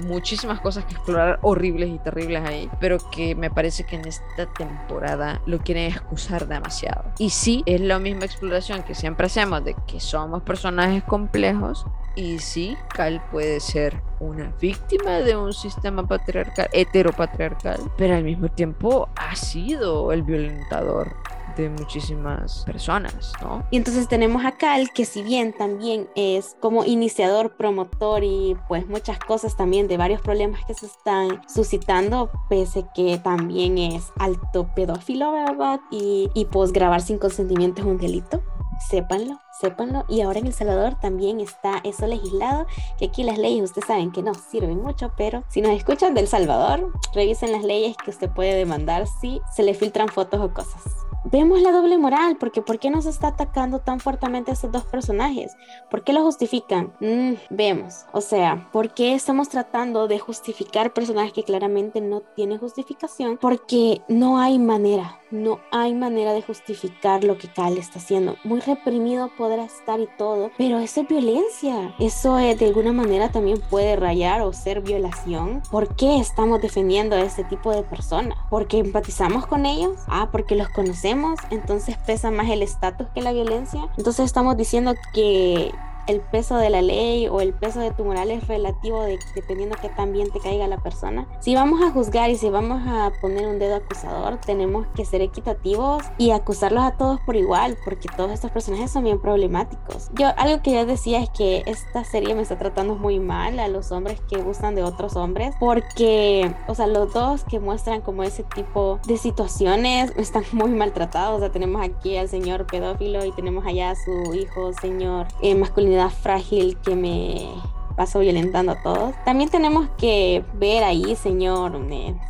Muchísimas cosas que explorar horribles y terribles ahí, pero que me parece que en esta temporada lo quieren excusar demasiado. Y sí, es la misma exploración que siempre hacemos de que somos personajes complejos. Y sí, Cal puede ser una víctima de un sistema patriarcal, heteropatriarcal, pero al mismo tiempo ha sido el violentador de muchísimas personas, ¿no? Y entonces tenemos a Cal, que si bien también es como iniciador, promotor y pues muchas cosas también de varios problemas que se están suscitando, pese que también es alto pedófilo, ¿verdad? Y, y pues grabar sin consentimiento es un delito sépanlo, sépanlo. Y ahora en El Salvador también está eso legislado, que aquí las leyes ustedes saben que no sirven mucho, pero si nos escuchan del Salvador, revisen las leyes que usted puede demandar si se le filtran fotos o cosas vemos la doble moral, porque ¿por qué nos está atacando tan fuertemente a estos dos personajes? ¿Por qué lo justifican? Mm, vemos, o sea, ¿por qué estamos tratando de justificar personajes que claramente no tienen justificación? Porque no hay manera, no hay manera de justificar lo que Cal está haciendo. Muy reprimido podrá estar y todo, pero eso es violencia. Eso de alguna manera también puede rayar o ser violación. ¿Por qué estamos defendiendo a este tipo de personas? ¿Porque empatizamos con ellos? Ah, porque los conocemos entonces pesa más el estatus que la violencia. Entonces estamos diciendo que el peso de la ley o el peso de tu moral es relativo de, dependiendo que tan bien te caiga la persona. Si vamos a juzgar y si vamos a poner un dedo acusador, tenemos que ser equitativos y acusarlos a todos por igual, porque todos estos personajes son bien problemáticos. Yo algo que yo decía es que esta serie me está tratando muy mal a los hombres que gustan de otros hombres, porque, o sea, los dos que muestran como ese tipo de situaciones están muy maltratados. O sea, tenemos aquí al señor pedófilo y tenemos allá a su hijo, señor eh, masculino frágil que me paso violentando a todos. También tenemos que ver ahí, señor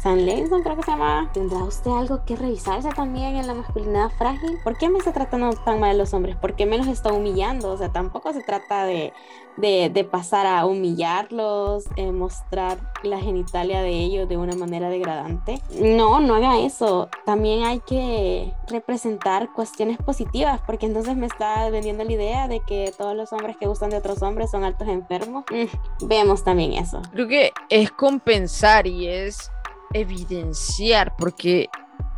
San Lenson, creo que se llama. ¿Tendrá usted algo que revisarse también en la masculinidad frágil? ¿Por qué me está tratando tan mal los hombres? ¿Por qué me los está humillando? O sea, tampoco se trata de de, pasar a humillarlos, eh, mostrar la genitalia de ellos de una manera degradante. No, no haga eso. También hay que representar cuestiones positivas, porque entonces me está vendiendo la idea de que todos los hombres que gustan de otros hombres son altos enfermos. Mm, vemos también eso. Creo que es compensar y es evidenciar, porque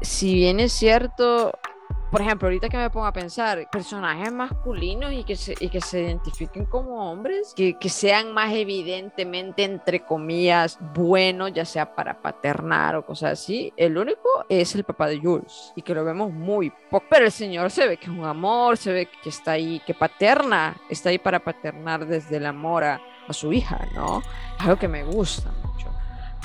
si bien es cierto, por ejemplo, ahorita que me pongo a pensar, personajes masculinos y que se, y que se identifiquen como hombres, que, que sean más evidentemente, entre comillas, buenos, ya sea para paternar o cosas así, el único es el papá de Jules y que lo vemos muy poco. Pero el señor se ve que es un amor, se ve que está ahí, que paterna, está ahí para paternar desde el amor a, a su hija, ¿no? Es algo que me gusta mucho.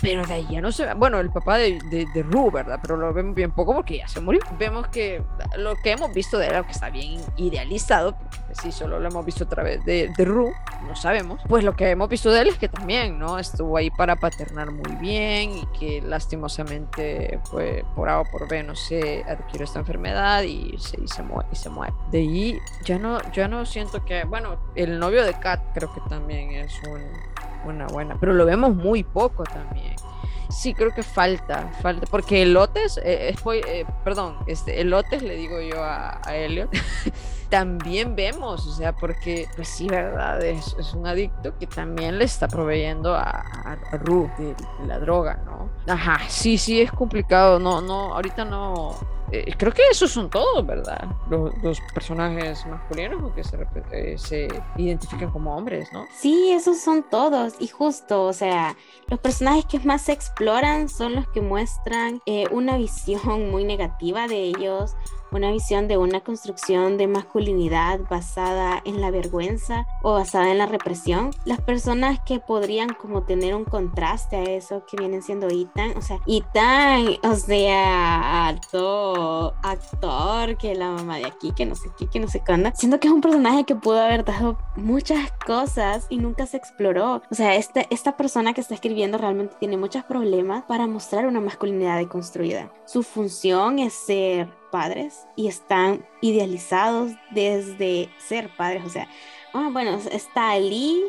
Pero de ahí ya no se ve. Bueno, el papá de, de, de Ru, ¿verdad? Pero lo vemos bien poco porque ya se murió. Vemos que lo que hemos visto de él, que está bien idealizado, si solo lo hemos visto a través de, de Ru, no sabemos. Pues lo que hemos visto de él es que también, ¿no? Estuvo ahí para paternar muy bien y que lastimosamente, fue por A o por B, no sé, adquirió esta enfermedad y se, y se, muere, y se muere. De ahí ya no, ya no siento que. Bueno, el novio de Kat creo que también es un una buena, pero lo vemos muy poco también. Sí, creo que falta, falta, porque elotes, eh, eh, perdón, este, elotes le digo yo a, Elliot, también vemos, o sea, porque, pues sí, verdad, es, es un adicto que también le está proveyendo a, a, Ru de, la droga, ¿no? Ajá, sí, sí, es complicado, no, no, ahorita no, eh, creo que esos son todos, ¿verdad? Los, personajes masculinos que se, eh, identifican como hombres, ¿no? Sí, esos son todos. Y justo, o sea, los personajes que más se exploran son los que muestran eh, una visión muy negativa de ellos, una visión de una construcción de masculinidad basada en la vergüenza o basada en la represión. Las personas que podrían como tener un contraste a eso que vienen siendo Ethan, o sea, Ethan, o sea, actor, actor, que la mamá de aquí, que no sé qué, que no sé cuándo, siento que es un personaje que pudo haber dado muchas cosas y nunca se exploró. O sea, esta, esta persona que está escribiendo realmente tiene muchos problemas para mostrar una masculinidad deconstruida. Su función es ser padres y están idealizados desde ser padres. O sea, oh, bueno, está Ali,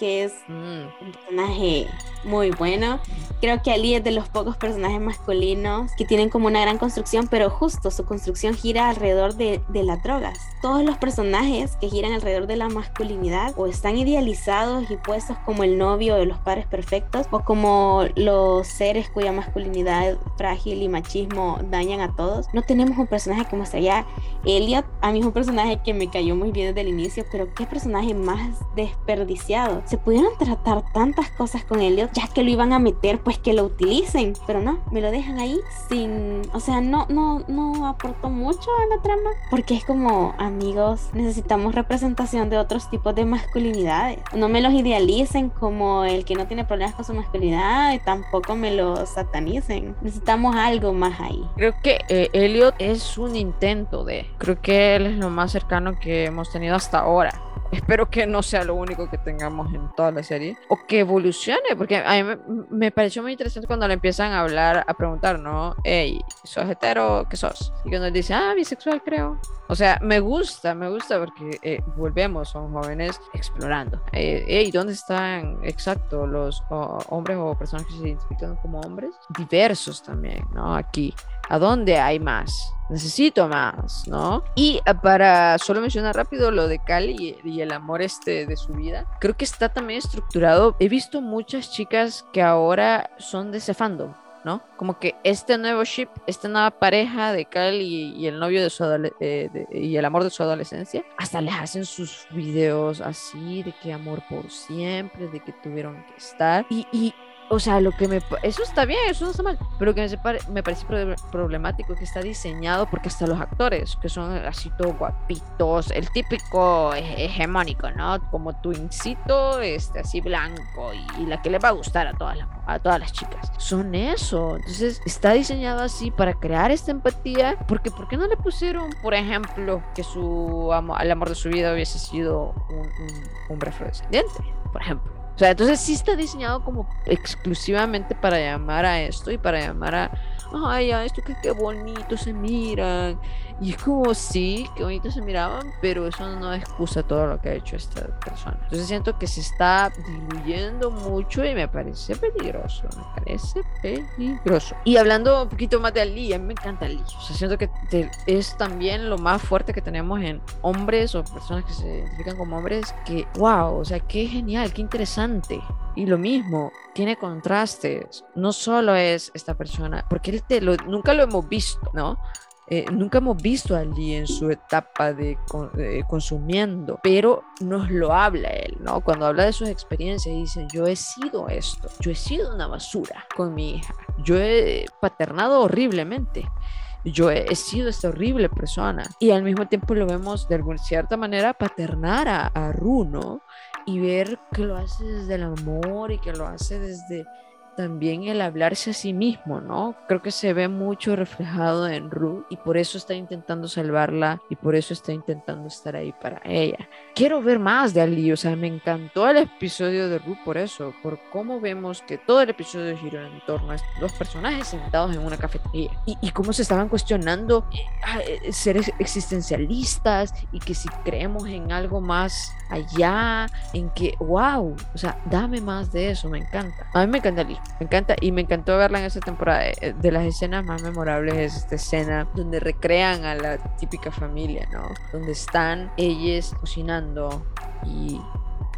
que es mm. un personaje muy bueno. Creo que Ali es de los pocos personajes masculinos que tienen como una gran construcción, pero justo su construcción gira alrededor de, de las drogas. Todos los personajes que giran alrededor de la masculinidad o están idealizados y puestos como el novio de los padres perfectos o como los seres cuya masculinidad frágil y machismo dañan a todos. No tenemos un personaje como allá Elliot, a mí es un personaje que me cayó muy bien desde el inicio, pero qué personaje más desperdiciado. Se pudieron tratar tantas cosas con Elliot ya que lo iban a meter, pues que lo utilicen, pero no, me lo dejan ahí sin, o sea, no, no, no aportó mucho a la trama, porque es como, amigos, necesitamos representación de otros tipos de masculinidades. No me los idealicen como el que no tiene problemas con su masculinidad y tampoco me lo satanicen. Necesitamos algo más ahí. Creo que eh, Elliot es un intento de, creo que él es lo más cercano que hemos tenido hasta ahora Espero que no sea lo único que tengamos en toda la serie. O que evolucione, porque a mí me, pareció muy interesante cuando le empiezan a hablar, a preguntar, ¿no? Hey, ¿sos hetero? ¿Qué sos? Y cuando dice, ah, bisexual creo. O sea, me gusta, me gusta porque eh, volvemos, son jóvenes explorando. Eh, hey, ¿dónde están exacto los hombres o personas que se identifican como hombres? Diversos también, ¿no? Aquí. ¿A dónde hay más? Necesito más, ¿no? Y ah, para solo mencionar rápido lo de Cali y, el amor este de su vida, creo que está también estructurado. He visto muchas chicas que ahora son de ese fandom. ¿no? Como que este nuevo ship, esta nueva pareja de Cal y, el novio de su eh, y el amor de su adolescencia, hasta les hacen sus videos así de que amor por siempre, de que tuvieron que estar. Y, y o sea, lo que me... Eso está bien, eso no está mal, pero que me, me parece problemático que está diseñado porque hasta los actores, que son así todos guapitos, el típico hegemónico, ¿no? Como twincito, este, así blanco y, la que le va a gustar a todas, las, a todas las chicas. Son eso. Entonces, está diseñado así para crear esta empatía, porque ¿por qué no le pusieron, por ejemplo, que su amor, el amor de su vida hubiese sido un, un hombre afrodescendiente, por ejemplo? O sea, entonces sí está diseñado como exclusivamente para llamar a esto y para llamar a, ay, a esto que qué bonito se miran y es como, sí, qué bonito se miraban, pero eso no excusa todo lo que ha hecho esta persona. Entonces siento que se está diluyendo mucho y me parece peligroso. Me parece peligroso. Y hablando un poquito más de Ali, a mí me encanta Ali. O sea, siento que es también lo más fuerte que tenemos en hombres o personas que se identifican como hombres. Que, wow, o sea, qué genial, qué interesante. Y lo mismo, tiene contrastes. No solo es esta persona, porque él te lo, nunca lo hemos visto, ¿no? Eh, nunca hemos visto a Lee en su etapa de, consumiendo, pero nos lo habla él, ¿no? Cuando habla de sus experiencias, dice, yo he sido esto, yo he sido una basura con mi hija, yo he paternado horriblemente yo he, sido esta horrible persona. Y al mismo tiempo lo vemos de alguna cierta manera paternar a, a Runo y ver que lo hace desde el amor y que lo hace desde también el hablarse a sí mismo, ¿no? Creo que se ve mucho reflejado en Ru y por eso está intentando salvarla y por eso está intentando estar ahí para ella. Quiero ver más de Ali, o sea, me encantó el episodio de Ru por eso, por cómo vemos que todo el episodio giró en torno a dos personajes sentados en una cafetería y, cómo se estaban cuestionando eh, ah, eh, ser existencialistas y que si creemos en algo más allá, en que, wow, o sea, dame más de eso, me encanta. A mí me encanta Ali. Me encanta y me encantó verla en esa temporada. Eh, de las escenas más memorables es esta escena donde recrean a la típica familia, ¿no? Donde están ellas cocinando y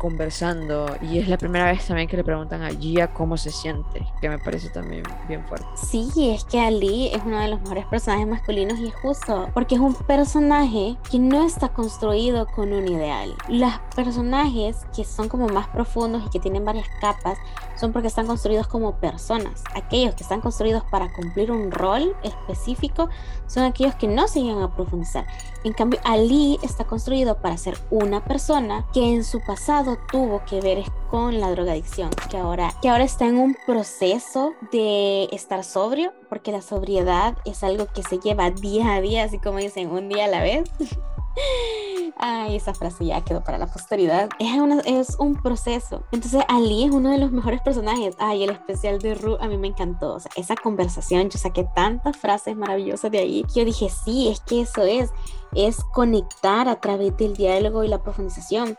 conversando y es la primera vez también que le preguntan a Gia cómo se siente, que me parece también bien fuerte. Sí, es que Ali es uno de los mejores personajes masculinos y es justo, porque es un personaje que no está construido con un ideal. Los personajes que son como más profundos y que tienen varias capas son porque están construidos como personas. Aquellos que están construidos para cumplir un rol específico son aquellos que no se llegan a profundizar. En cambio, Ali está construido para ser una persona que en su pasado tuvo que ver con la drogadicción, que ahora, que ahora está en un proceso de estar sobrio, porque la sobriedad es algo que se lleva día a día, así como dicen, un día a la vez. Ay, esa frase ya quedó para la posteridad. Es, es un proceso. Entonces, Ali es uno de los mejores personajes. Ay, el especial de Ru a mí me encantó. O sea, esa conversación, yo saqué tantas frases maravillosas de ahí que yo dije, sí, es que eso es. Es conectar a través del diálogo y la profundización.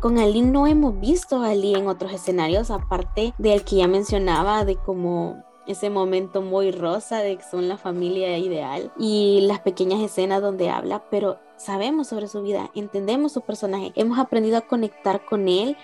Con Ali no hemos visto a Ali en otros escenarios, aparte del que ya mencionaba, de cómo ese momento muy rosa de que son la familia ideal y las pequeñas escenas donde habla, pero sabemos sobre su vida, entendemos su personaje, hemos aprendido a conectar con él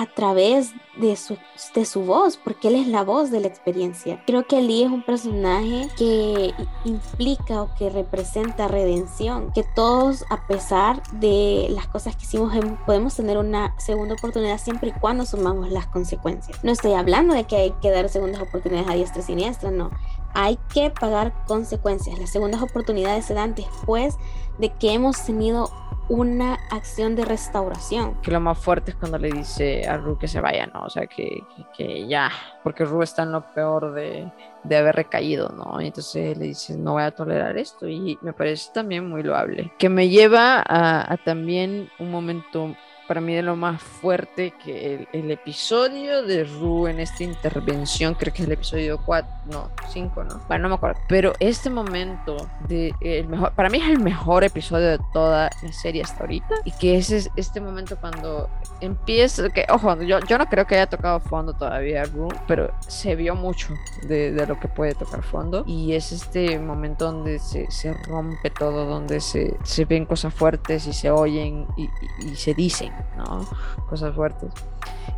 a través de su, de su voz, porque él es la voz de la experiencia. Creo que Lee es un personaje que implica o que representa redención, que todos a pesar de las cosas que hicimos em, podemos tener una segunda oportunidad siempre y cuando sumamos las consecuencias. No estoy hablando de que hay que dar segundas oportunidades a diestra y siniestra, no. Hay que pagar consecuencias. Las segundas oportunidades se dan después de que hemos tenido una acción de restauración. Que lo más fuerte es cuando le dice a Ru que se vaya, ¿no? O sea, que, que, ya, porque Ru está en lo peor de, de haber recaído, ¿no? Y entonces le dice, no voy a tolerar esto y me parece también muy loable. Que me lleva a, a también un momento para mí de lo más fuerte que el, episodio de Ru en esta intervención, creo que es el episodio 4, no, 5, ¿no? Bueno, no me acuerdo. Pero este momento, de, el mejor, para mí es el mejor episodio de toda la serie hasta ahorita. Y que ese es este momento cuando empieza, que, ojo, yo, yo no creo que haya tocado fondo todavía Ru, pero se vio mucho de, de, lo que puede tocar fondo. Y es este momento donde se, se rompe todo, donde se, se, ven cosas fuertes y se oyen y, y, y se dicen. ¿No? Cosas fuertes.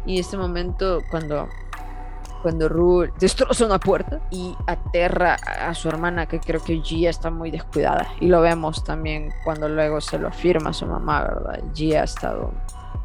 Y este momento cuando cuando Ru destroza una puerta y aterra a su hermana, que creo que Gia está muy descuidada. Y lo vemos también cuando luego se lo afirma a su mamá, ¿verdad? Gia ha estado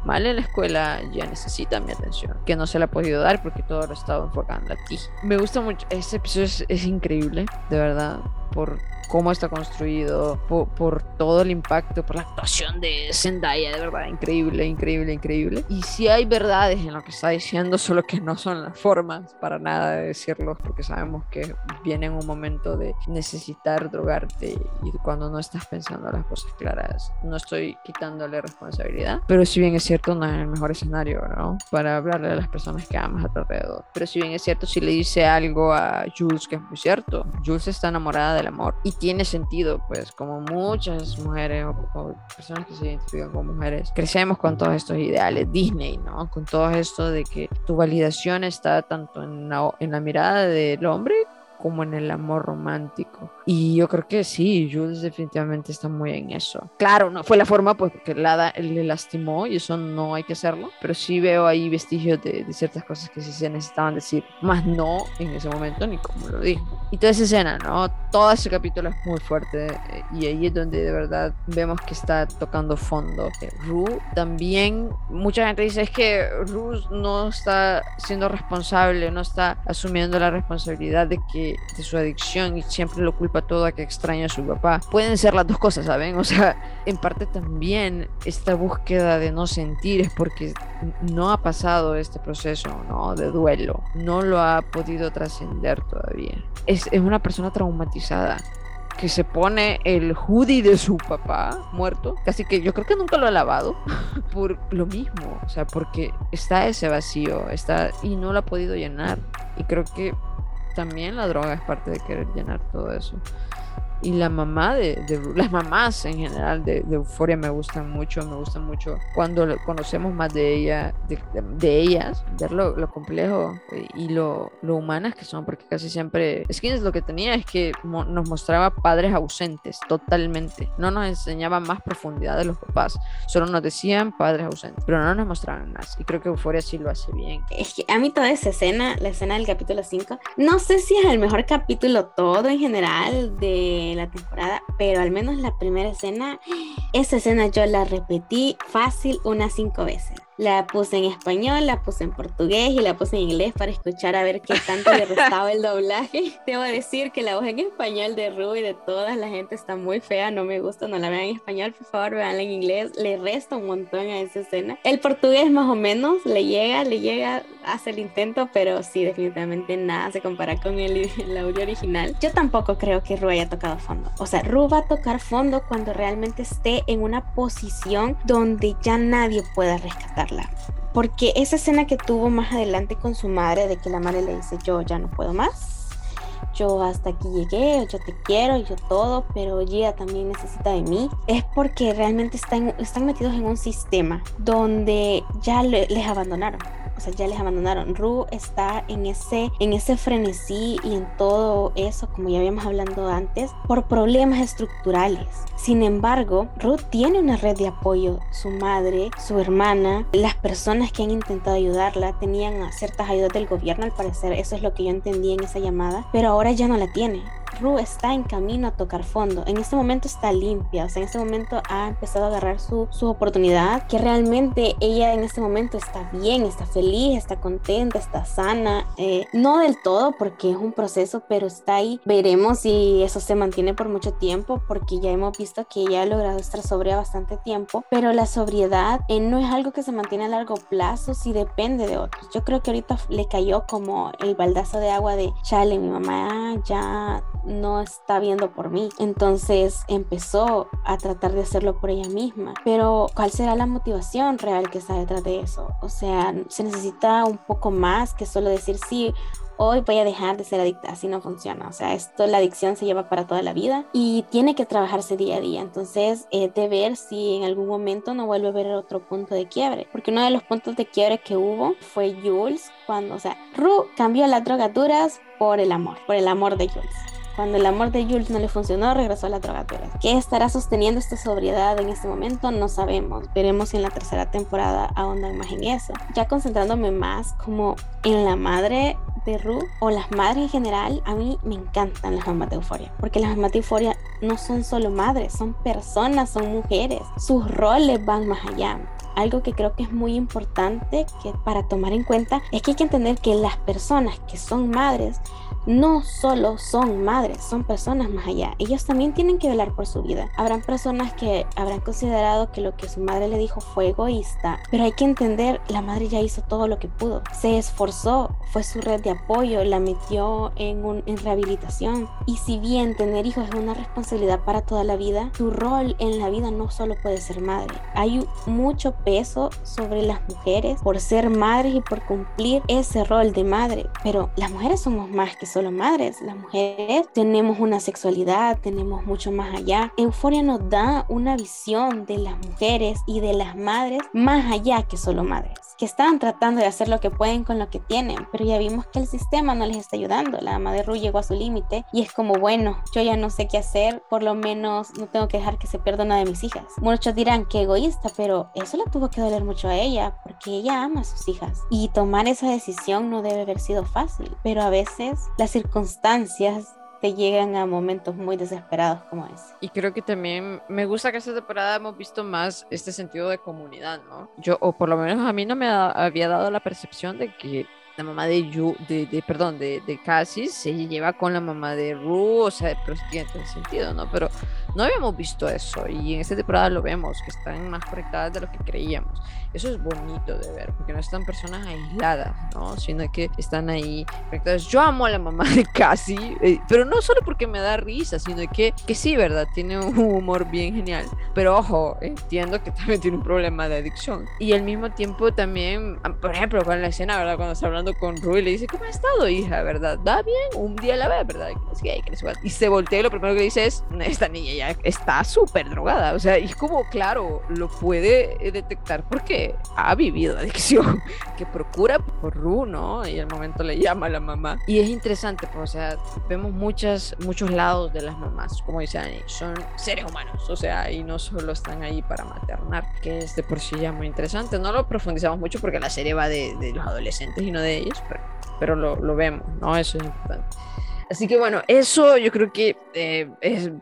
mal en la escuela, Gia necesita mi atención, que no se le ha podido dar porque todo lo ha estado enfocando a ti. Me gusta mucho, este episodio es increíble, de verdad, por cómo está construido, por, todo el impacto, por la actuación de Zendaya, de verdad, increíble, increíble, increíble. Y si hay verdades en lo que está diciendo, solo que no son las formas para nada de decirlo, porque sabemos que viene en un momento de necesitar drogarte y cuando no estás pensando las cosas claras, no estoy quitándole responsabilidad, pero si bien es cierto, no es el mejor escenario, ¿no? Para hablarle a las personas que amas a tu alrededor. Pero si bien es cierto, si le dice algo a Jules, que es muy cierto, Jules está enamorada del amor y tiene sentido, pues como muchas mujeres o, personas que se identifican como mujeres, crecemos con todos estos ideales, Disney, ¿no? Con todo esto de que tu validación está tanto en la, en la mirada del hombre como en el amor romántico. Y yo creo que sí, Jules definitivamente está muy en eso. Claro, no fue la forma pues porque Lada le lastimó y eso no hay que hacerlo, pero sí veo ahí vestigios de, ciertas cosas que sí se necesitaban decir, más no en ese momento ni como lo dijo. Y toda esa escena, ¿no? Todo ese capítulo es muy fuerte eh, y ahí es donde de verdad vemos que está tocando fondo. Eh, Ru también, mucha gente dice es que Ru no está siendo responsable, no está asumiendo la responsabilidad de que de, su adicción y siempre lo culpa todo a que extraña a su papá. Pueden ser las dos cosas, ¿saben? O sea, en parte también esta búsqueda de no sentir es porque no ha pasado este proceso, ¿no? De duelo. No lo ha podido trascender todavía. Es, es una persona traumatizada que se pone el hoodie de su papá muerto, casi que yo creo que nunca lo ha lavado, por lo mismo, o sea, porque está ese vacío, está y no lo ha podido llenar. Y creo que también la droga es parte de querer llenar todo eso y la mamá de, las mamás en general de, de, Euforia me gustan mucho, me gustan mucho. Cuando conocemos más de ella, de, ellas, ver lo, lo, complejo y lo, lo humanas que son, porque casi siempre Skins lo que tenía es que nos mostraba padres ausentes totalmente, no nos enseñaba más profundidad de los papás, solo nos decían padres ausentes, pero no nos mostraban más. Y creo que Euforia sí lo hace bien. Es que a mí toda esa escena, la escena del capítulo 5, no sé si es el mejor capítulo todo en general de la temporada, pero al menos la primera escena, esa escena yo la repetí fácil unas cinco veces. La puse en español, la puse en portugués y la puse en inglés para escuchar a ver qué tanto le restaba el doblaje. Debo decir que la voz en español de Ruby de toda la gente está muy fea, no me gusta, no la vean en español, por favor, veanla en inglés. Le resta un montón a esa escena. El portugués más o menos le llega, le llega, hace el intento, pero sí, definitivamente nada se compara con el, el audio original. Yo tampoco creo que Ru haya tocado fondo. O sea, Ru va a tocar fondo cuando realmente esté en una posición donde ya nadie pueda rescatar porque esa escena que tuvo más adelante con su madre, de que la madre le dice, yo ya no puedo más, yo hasta aquí llegué, yo te quiero, yo todo, pero ella también necesita de mí, es porque realmente están, metidos en un sistema donde ya les abandonaron. O sea, ya les abandonaron. Ru está en ese, en ese frenesí y en todo eso, como ya habíamos hablado antes, por problemas estructurales. Sin embargo, Ruth tiene una red de apoyo. Su madre, su hermana, las personas que han intentado ayudarla tenían ciertas ayudas del gobierno, al parecer. Eso es lo que yo entendí en esa llamada. Pero ahora ya no la tiene. Ru está en camino a tocar fondo. En este momento está limpia, o sea, en este momento ha empezado a agarrar su, su oportunidad, que realmente ella en este momento está bien, está feliz, está contenta, está sana. Eh, no del todo porque es un proceso, pero está ahí. Veremos si eso se mantiene por mucho tiempo, porque ya hemos visto que ella ha logrado estar sobria bastante tiempo, pero la sobriedad eh, no es algo que se mantiene a largo plazo, si depende de otros. Yo creo que ahorita le cayó como el baldazo de agua de, chale, mi mamá ya no está viendo por mí. Entonces empezó a tratar de hacerlo por ella misma. Pero ¿cuál será la motivación real que está detrás de eso? O sea, se necesita un poco más que solo decir sí. Hoy voy a dejar de ser adicta, así no funciona. O sea, esto, la adicción se lleva para toda la vida y tiene que trabajarse día a día. Entonces, eh, de ver si en algún momento no vuelve a haber otro punto de quiebre. Porque uno de los puntos de quiebre que hubo fue Jules, cuando, o sea, Ru cambió las drogaduras por el amor, por el amor de Jules. Cuando el amor de Jules no le funcionó, regresó a la drogadura. ¿Qué estará sosteniendo esta sobriedad en este momento? No sabemos. Veremos si en la tercera temporada ahondan más en eso. Ya concentrándome más como en la madre de Ru o las madres en general, a mí me encantan las mamás de euforia. Porque las mamás de euforia no son solo madres, son personas, son mujeres. Sus roles van más allá algo que creo que es muy importante que para tomar en cuenta es que hay que entender que las personas que son madres no solo son madres, son personas más allá. Ellos también tienen que velar por su vida. Habrán personas que habrán considerado que lo que su madre le dijo fue egoísta, pero hay que entender, la madre ya hizo todo lo que pudo. Se esforzó, fue su red de apoyo, la metió en, un, en rehabilitación. Y si bien tener hijos es una responsabilidad para toda la vida, tu rol en la vida no solo puede ser madre. Hay mucho peso sobre las mujeres por ser madres y por cumplir ese rol de madre, pero las mujeres somos más que solo madres, las mujeres tenemos una sexualidad, tenemos mucho más allá. Euforia nos da una visión de las mujeres y de las madres más allá que solo madres, que están tratando de hacer lo que pueden con lo que tienen, pero ya vimos que el sistema no les está ayudando. La madre Ru llegó a su límite y es como, bueno, yo ya no sé qué hacer, por lo menos no tengo que dejar que se pierda una de mis hijas. Muchos dirán que egoísta, pero eso le tuvo que doler mucho a ella porque ella ama a sus hijas y tomar esa decisión no debe haber sido fácil, pero a veces las circunstancias te llegan a momentos muy desesperados como ese. Y creo que también me gusta que esta temporada hemos visto más este sentido de comunidad, ¿no? Yo, o por lo menos a mí no me había dado la percepción de que la mamá de Yu, de, de, perdón, de, de Cassis se lleva con la mamá de Ru, o sea, pero tiene sentido, ¿no? Pero no habíamos visto eso y en esta temporada lo vemos, que están más conectadas de lo que creíamos. Eso es bonito de ver, porque no están personas aisladas, ¿no? Sino que están ahí conectadas. Yo amo a la mamá de Cassie, eh, pero no solo porque me da risa, sino que, que sí, ¿verdad? Tiene un humor bien genial. Pero ojo, entiendo que también tiene un problema de adicción. Y al mismo tiempo también, por ejemplo, con la escena, ¿verdad? Cuando está hablando con Rui, le dice, ¿cómo ha estado, hija? ¿Verdad? ¿Va bien? Un día la ve, ¿verdad? Y se voltea y lo primero que dice es, esta niña ya está súper drogada. O sea, es como, claro, lo puede detectar porque ha vivido adicción, que procura por Ru, ¿no? Y al momento le llama a la mamá. Y es interesante, pues, o sea, vemos muchas, muchos lados de las mamás, como dice Annie, son seres humanos, o sea, y no solo están ahí para maternar, que es de por sí ya muy interesante. No lo profundizamos mucho porque la serie va de, de los adolescentes y no de ellos, pero, pero lo, lo vemos, ¿no? Eso es importante. Así que bueno, eso yo creo que eh,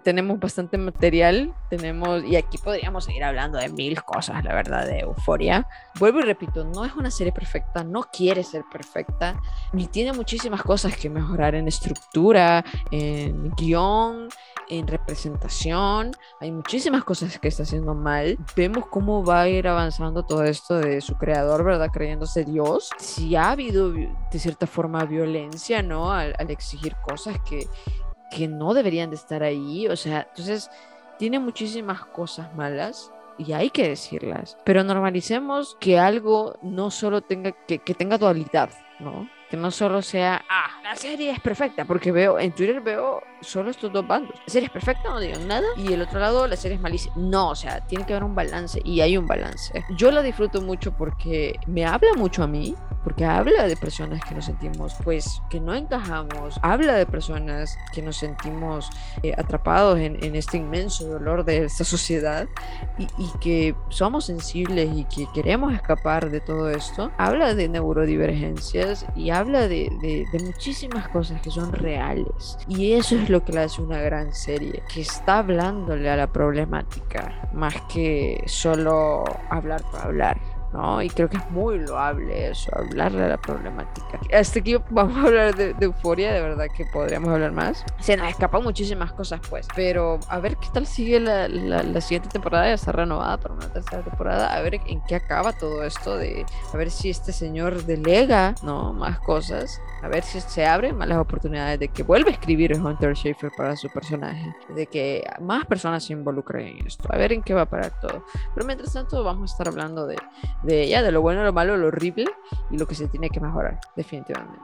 tenemos bastante material, tenemos, y aquí podríamos seguir hablando de mil cosas, la verdad, de Euforia. Vuelvo y repito, no es una serie perfecta, no quiere ser perfecta, ni tiene muchísimas cosas que mejorar en estructura, en guion, en representación, hay muchísimas cosas que está haciendo mal. Vemos cómo va a ir avanzando todo esto de su creador, ¿verdad? Creyéndose Dios. Si ha habido de cierta forma violencia, ¿no? Al, al exigir cosas que, que no deberían de estar ahí. O sea, entonces tiene muchísimas cosas malas y hay que decirlas. Pero normalicemos que algo no solo tenga, que, que tenga dualidad, ¿no? Que no solo sea, ah, la serie es perfecta, porque veo, en Twitter veo solo estos dos bandos. La serie es perfecta, no digan nada, y el otro lado, la serie es malísima. No, o sea, tiene que haber un balance, y hay un balance. Yo la disfruto mucho porque me habla mucho a mí, porque habla de personas que nos sentimos, pues, que no encajamos, habla de personas que nos sentimos eh, atrapados en, en, este inmenso dolor de esta sociedad y, y, que somos sensibles y que queremos escapar de todo esto. Habla de neurodivergencias y habla de, de, de muchísimas cosas que son reales. Y eso es lo que le hace una gran serie, que está hablándole a la problemática, más que solo hablar por hablar. ¿No? Y creo que es muy loable eso, hablarle a la problemática. Hasta aquí vamos a hablar de, de, euforia, de verdad que podríamos hablar más. Se nos escapan muchísimas cosas, pues, pero a ver qué tal sigue la, la, la, siguiente temporada, ya está renovada para una tercera temporada, a ver en qué acaba todo esto, de a ver si este señor delega, ¿no? Más cosas, a ver si se abren más las oportunidades de que vuelva a escribir Hunter Schaefer para su personaje, de que más personas se involucren en esto, a ver en qué va a parar todo. Pero mientras tanto vamos a estar hablando de de ella, de lo bueno, lo malo, lo horrible y lo que se tiene que mejorar, definitivamente.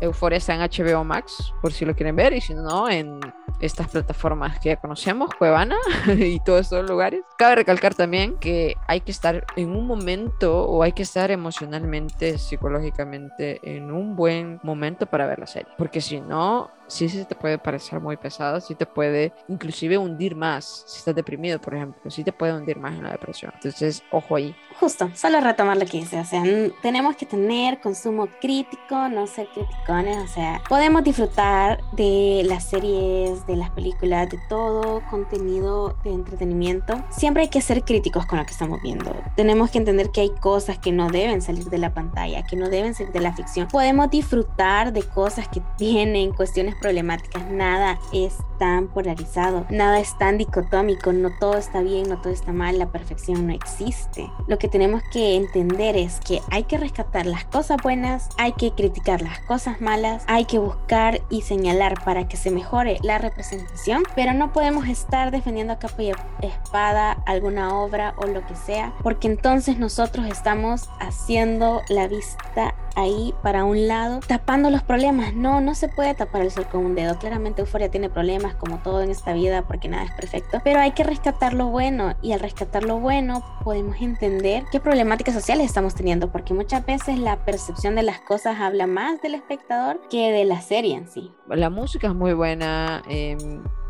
Euforia está en HBO Max, por si lo quieren ver, y si no, en estas plataformas que ya conocemos, Cuevana y todos estos lugares. Cabe recalcar también que hay que estar en un momento o hay que estar emocionalmente, psicológicamente en un buen momento para ver la serie, porque si no, sí, sí te puede parecer muy pesado, sí te puede inclusive hundir más, si estás deprimido, por ejemplo, sí te puede hundir más en la depresión. Entonces, ojo ahí. Justo, solo retomar lo que dice, o sea, tenemos que tener consumo crítico, no ser criticones, o sea, podemos disfrutar de las series, de las películas, de todo contenido de entretenimiento. Siempre hay que ser críticos con lo que estamos viendo. Tenemos que entender que hay cosas que no deben salir de la pantalla, que no deben salir de la ficción. Podemos disfrutar de cosas que tienen cuestiones problemáticas, nada es tan polarizado, nada es tan dicotómico, no todo está bien, no todo está mal, la perfección no existe. Lo que tenemos que entender es que hay que rescatar las cosas buenas, hay que criticar las cosas malas, hay que buscar y señalar para que se mejore la representación, pero no podemos estar defendiendo a capa y espada alguna obra o lo que sea, porque entonces nosotros estamos haciendo la vista ahí para un lado, tapando los problemas. No, no se puede tapar el sol con un dedo. Claramente Euforia tiene problemas como todo en esta vida porque nada es perfecto, pero hay que rescatar lo bueno y al rescatar lo bueno podemos entender qué problemáticas sociales estamos teniendo porque muchas veces la percepción de las cosas habla más del espectador que de la serie en sí. La música es muy buena. Eh,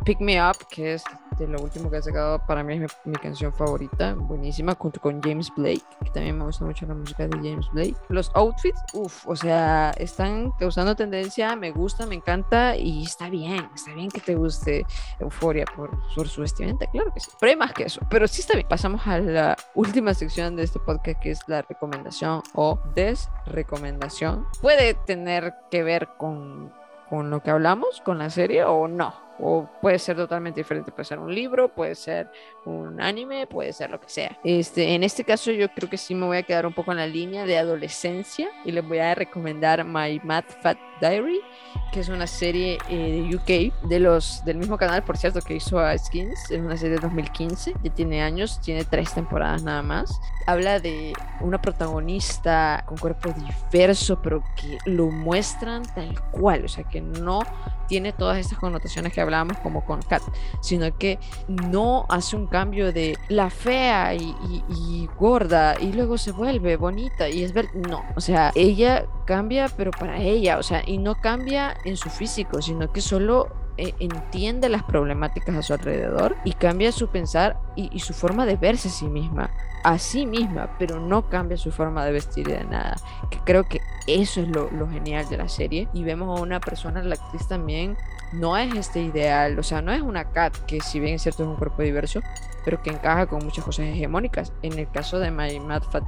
Pick Me Up, que es de lo último que ha sacado, para mí es mi, mi, canción favorita, buenísima, junto con James Blake, que también me gusta mucho la música de James Blake. Los outfits, uff, o sea, están causando tendencia, me gusta, me encanta y está bien, está bien que te guste Euforia por, por su vestimenta, claro que sí, pero hay más que eso, pero sí está bien. Pasamos a la última sección de este podcast, que es la recomendación o desrecomendación. Puede tener que ver con, con lo que hablamos, con la serie o no o puede ser totalmente diferente, puede ser un libro, puede ser un anime, puede ser lo que sea. Este, en este caso yo creo que sí me voy a quedar un poco en la línea de adolescencia y les voy a recomendar My Mad Fat Diary, que es una serie eh, de UK de los del mismo canal, por cierto, que hizo a Skins, es una serie de 2015, ya tiene años, tiene tres temporadas nada más. Habla de una protagonista con cuerpo diverso, pero que lo muestran tal cual, o sea, que no tiene todas estas connotaciones que hablábamos como con Kat, sino que no hace un cambio de la fea y, y, y gorda y luego se vuelve bonita y es ver, no, o sea, ella cambia pero para ella, o sea, y no cambia en su físico, sino que solo eh, entiende las problemáticas a su alrededor y cambia su pensar y, su forma de verse a sí misma, a sí misma, pero no cambia su forma de vestir de nada. Que creo que eso es lo, lo genial de la serie. Y vemos a una persona, la actriz también, no es este ideal, o sea, no es una cat que si bien es cierto es un cuerpo diverso, pero que encaja con muchas cosas hegemónicas. En el caso de My Mad Fat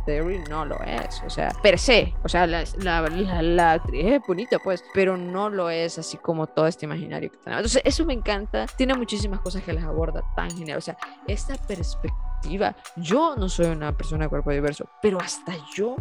no lo es, o sea, per se, o sea, la, la, la, la actriz es bonita, pues, pero no lo es así como todo este imaginario que tenemos. Entonces, eso me encanta, tiene muchísimas cosas que las aborda tan genial, o sea, esta perspectiva, yo no soy una persona de cuerpo diverso, pero hasta yo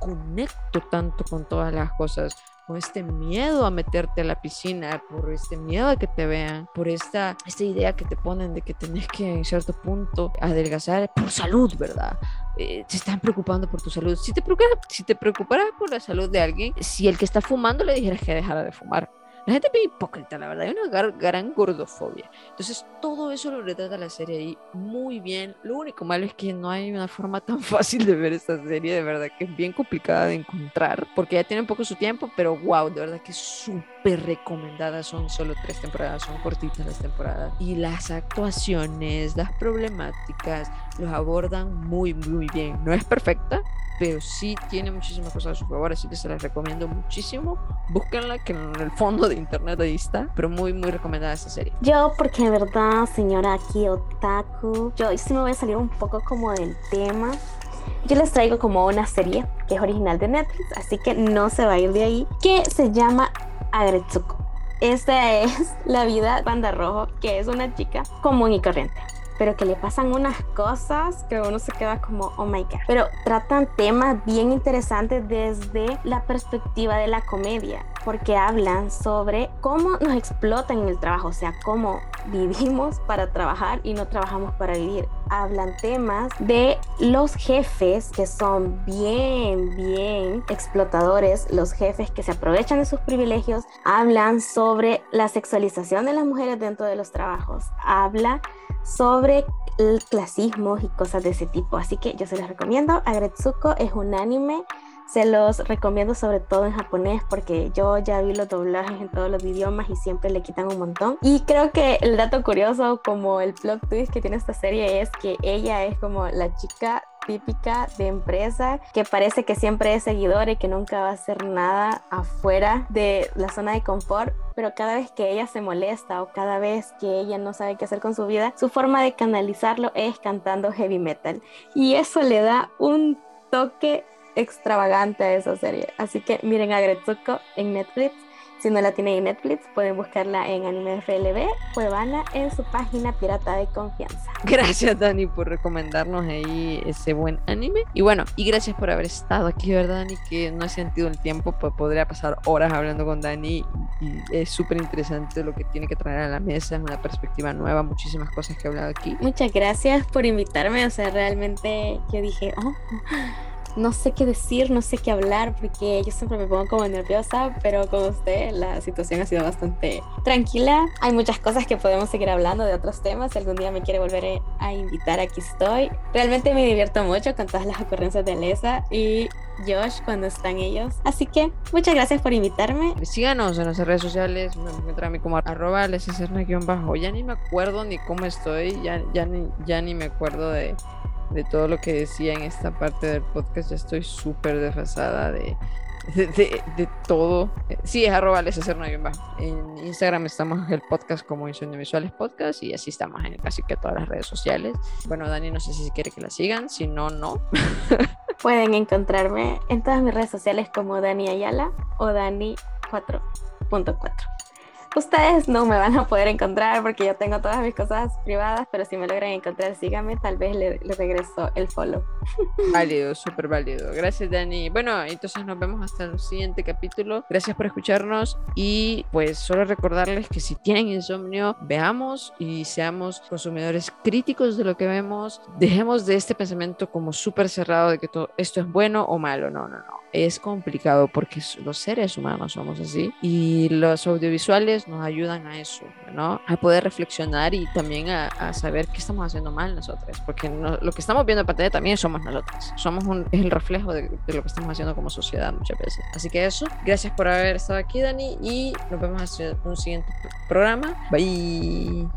conecto tanto con todas las cosas con este miedo a meterte a la piscina, por este miedo a que te vean, por esta, esta idea que te ponen de que tenés que en cierto punto adelgazar por salud, ¿verdad? Eh, se están preocupando por tu salud. Si te, preocuparas, si te preocuparas por la salud de alguien, si el que está fumando le dijeras que dejara de fumar, La gente es bien hipócrita, la verdad, hay una gran gordofobia. Entonces, todo eso lo retrata la serie ahí muy bien. Lo único malo es que no hay una forma tan fácil de ver esta serie, de verdad que es bien complicada de encontrar, porque ya tiene un poco su tiempo, pero wow, de verdad que es súper recomendada. Son solo tres temporadas, son cortitas las temporadas. Y las actuaciones, las problemáticas, los abordan muy, muy bien. No es perfecta, pero sí tiene muchísimas cosas a su favor, así que se las recomiendo muchísimo. Búsquenla, que en el fondo de internet ahí está, pero muy, muy recomendada esta serie. Yo, porque de verdad, señora aquí Otaku, yo sí me voy a salir un poco como del tema. Yo les traigo como una serie que es original de Netflix, así que no se va a ir de ahí, que se llama Agretsuko. Esta es la vida Banda Rojo, que es una chica común y corriente pero que le pasan unas cosas que uno se queda como, oh my god. Pero tratan temas bien interesantes desde la perspectiva de la comedia, porque hablan sobre cómo nos explotan en el trabajo, o sea, cómo vivimos para trabajar y no trabajamos para vivir. Hablan temas de los jefes que son bien, bien explotadores, los jefes que se aprovechan de sus privilegios. Hablan sobre la sexualización de las mujeres dentro de los trabajos. Habla sobre el clasismo y cosas de ese tipo. Así que yo se los recomiendo. Agretsuko es un anime. Se los recomiendo sobre todo en japonés porque yo ya vi los doblajes en todos los idiomas y siempre le quitan un montón. Y creo que el dato curioso como el plot twist que tiene esta serie es que ella es como la chica típica de empresa que parece que siempre es seguidora y que nunca va a hacer nada afuera de la zona de confort, pero cada vez que ella se molesta o cada vez que ella no sabe qué hacer con su vida, su forma de canalizarlo es cantando heavy metal. Y eso le da un toque extravagante a esa serie. Así que miren a Gretsuko en Netflix si no la tienen en Netflix, pueden buscarla en Anime FLB, Cuevana, en su página pirata de confianza. Gracias, Dani, por recomendarnos ahí ese buen anime. Y bueno, y gracias por haber estado aquí, ¿verdad, Dani? Que no he sentido el tiempo, pues podría pasar horas hablando con Dani y es súper interesante lo que tiene que traer a la mesa, es una perspectiva nueva, muchísimas cosas que he hablado aquí. Muchas gracias por invitarme, o sea, realmente yo dije, oh no sé qué decir, no sé qué hablar, porque yo siempre me pongo como nerviosa, pero con usted la situación ha sido bastante tranquila. Hay muchas cosas que podemos seguir hablando de otros temas. Si algún día me quiere volver a invitar, aquí estoy. Realmente me divierto mucho con todas las ocurrencias de Lesa y Josh cuando están ellos. Así que muchas gracias por invitarme. Síganos en nuestras redes sociales. Me encuentran a mí como arroba bajo Ya ni me acuerdo ni cómo estoy. Ya, ya, ni, ya ni me acuerdo de de todo lo que decía en esta parte del podcast. Ya estoy súper desfasada de, de, todo. Sí, es arroba En Instagram estamos el podcast como Insueños Visuales Podcast y así estamos en casi que todas las redes sociales. Bueno, Dani, no sé si quiere que la sigan, si no, no. Pueden encontrarme en todas mis redes sociales como Dani Ayala o Dani 4.4. Ustedes no me van a poder encontrar porque yo tengo todas mis cosas privadas, pero si me logran encontrar, síganme, tal vez le, regreso el follow. Válido, súper válido. Gracias, Dani. Bueno, entonces nos vemos hasta el siguiente capítulo. Gracias por escucharnos y pues solo recordarles que si tienen insomnio, veamos y seamos consumidores críticos de lo que vemos. Dejemos de este pensamiento como súper cerrado de que todo esto es bueno o malo. No, no, no. Es complicado porque los seres humanos somos así y los audiovisuales nos ayudan a eso, ¿no? A poder reflexionar y también a, saber qué estamos haciendo mal nosotros, porque lo que estamos viendo en pantalla también somos nosotros, somos un, es el reflejo de, de, lo que estamos haciendo como sociedad muchas veces. Así que eso, gracias por haber estado aquí, Dani, y nos vemos en un siguiente programa. Bye.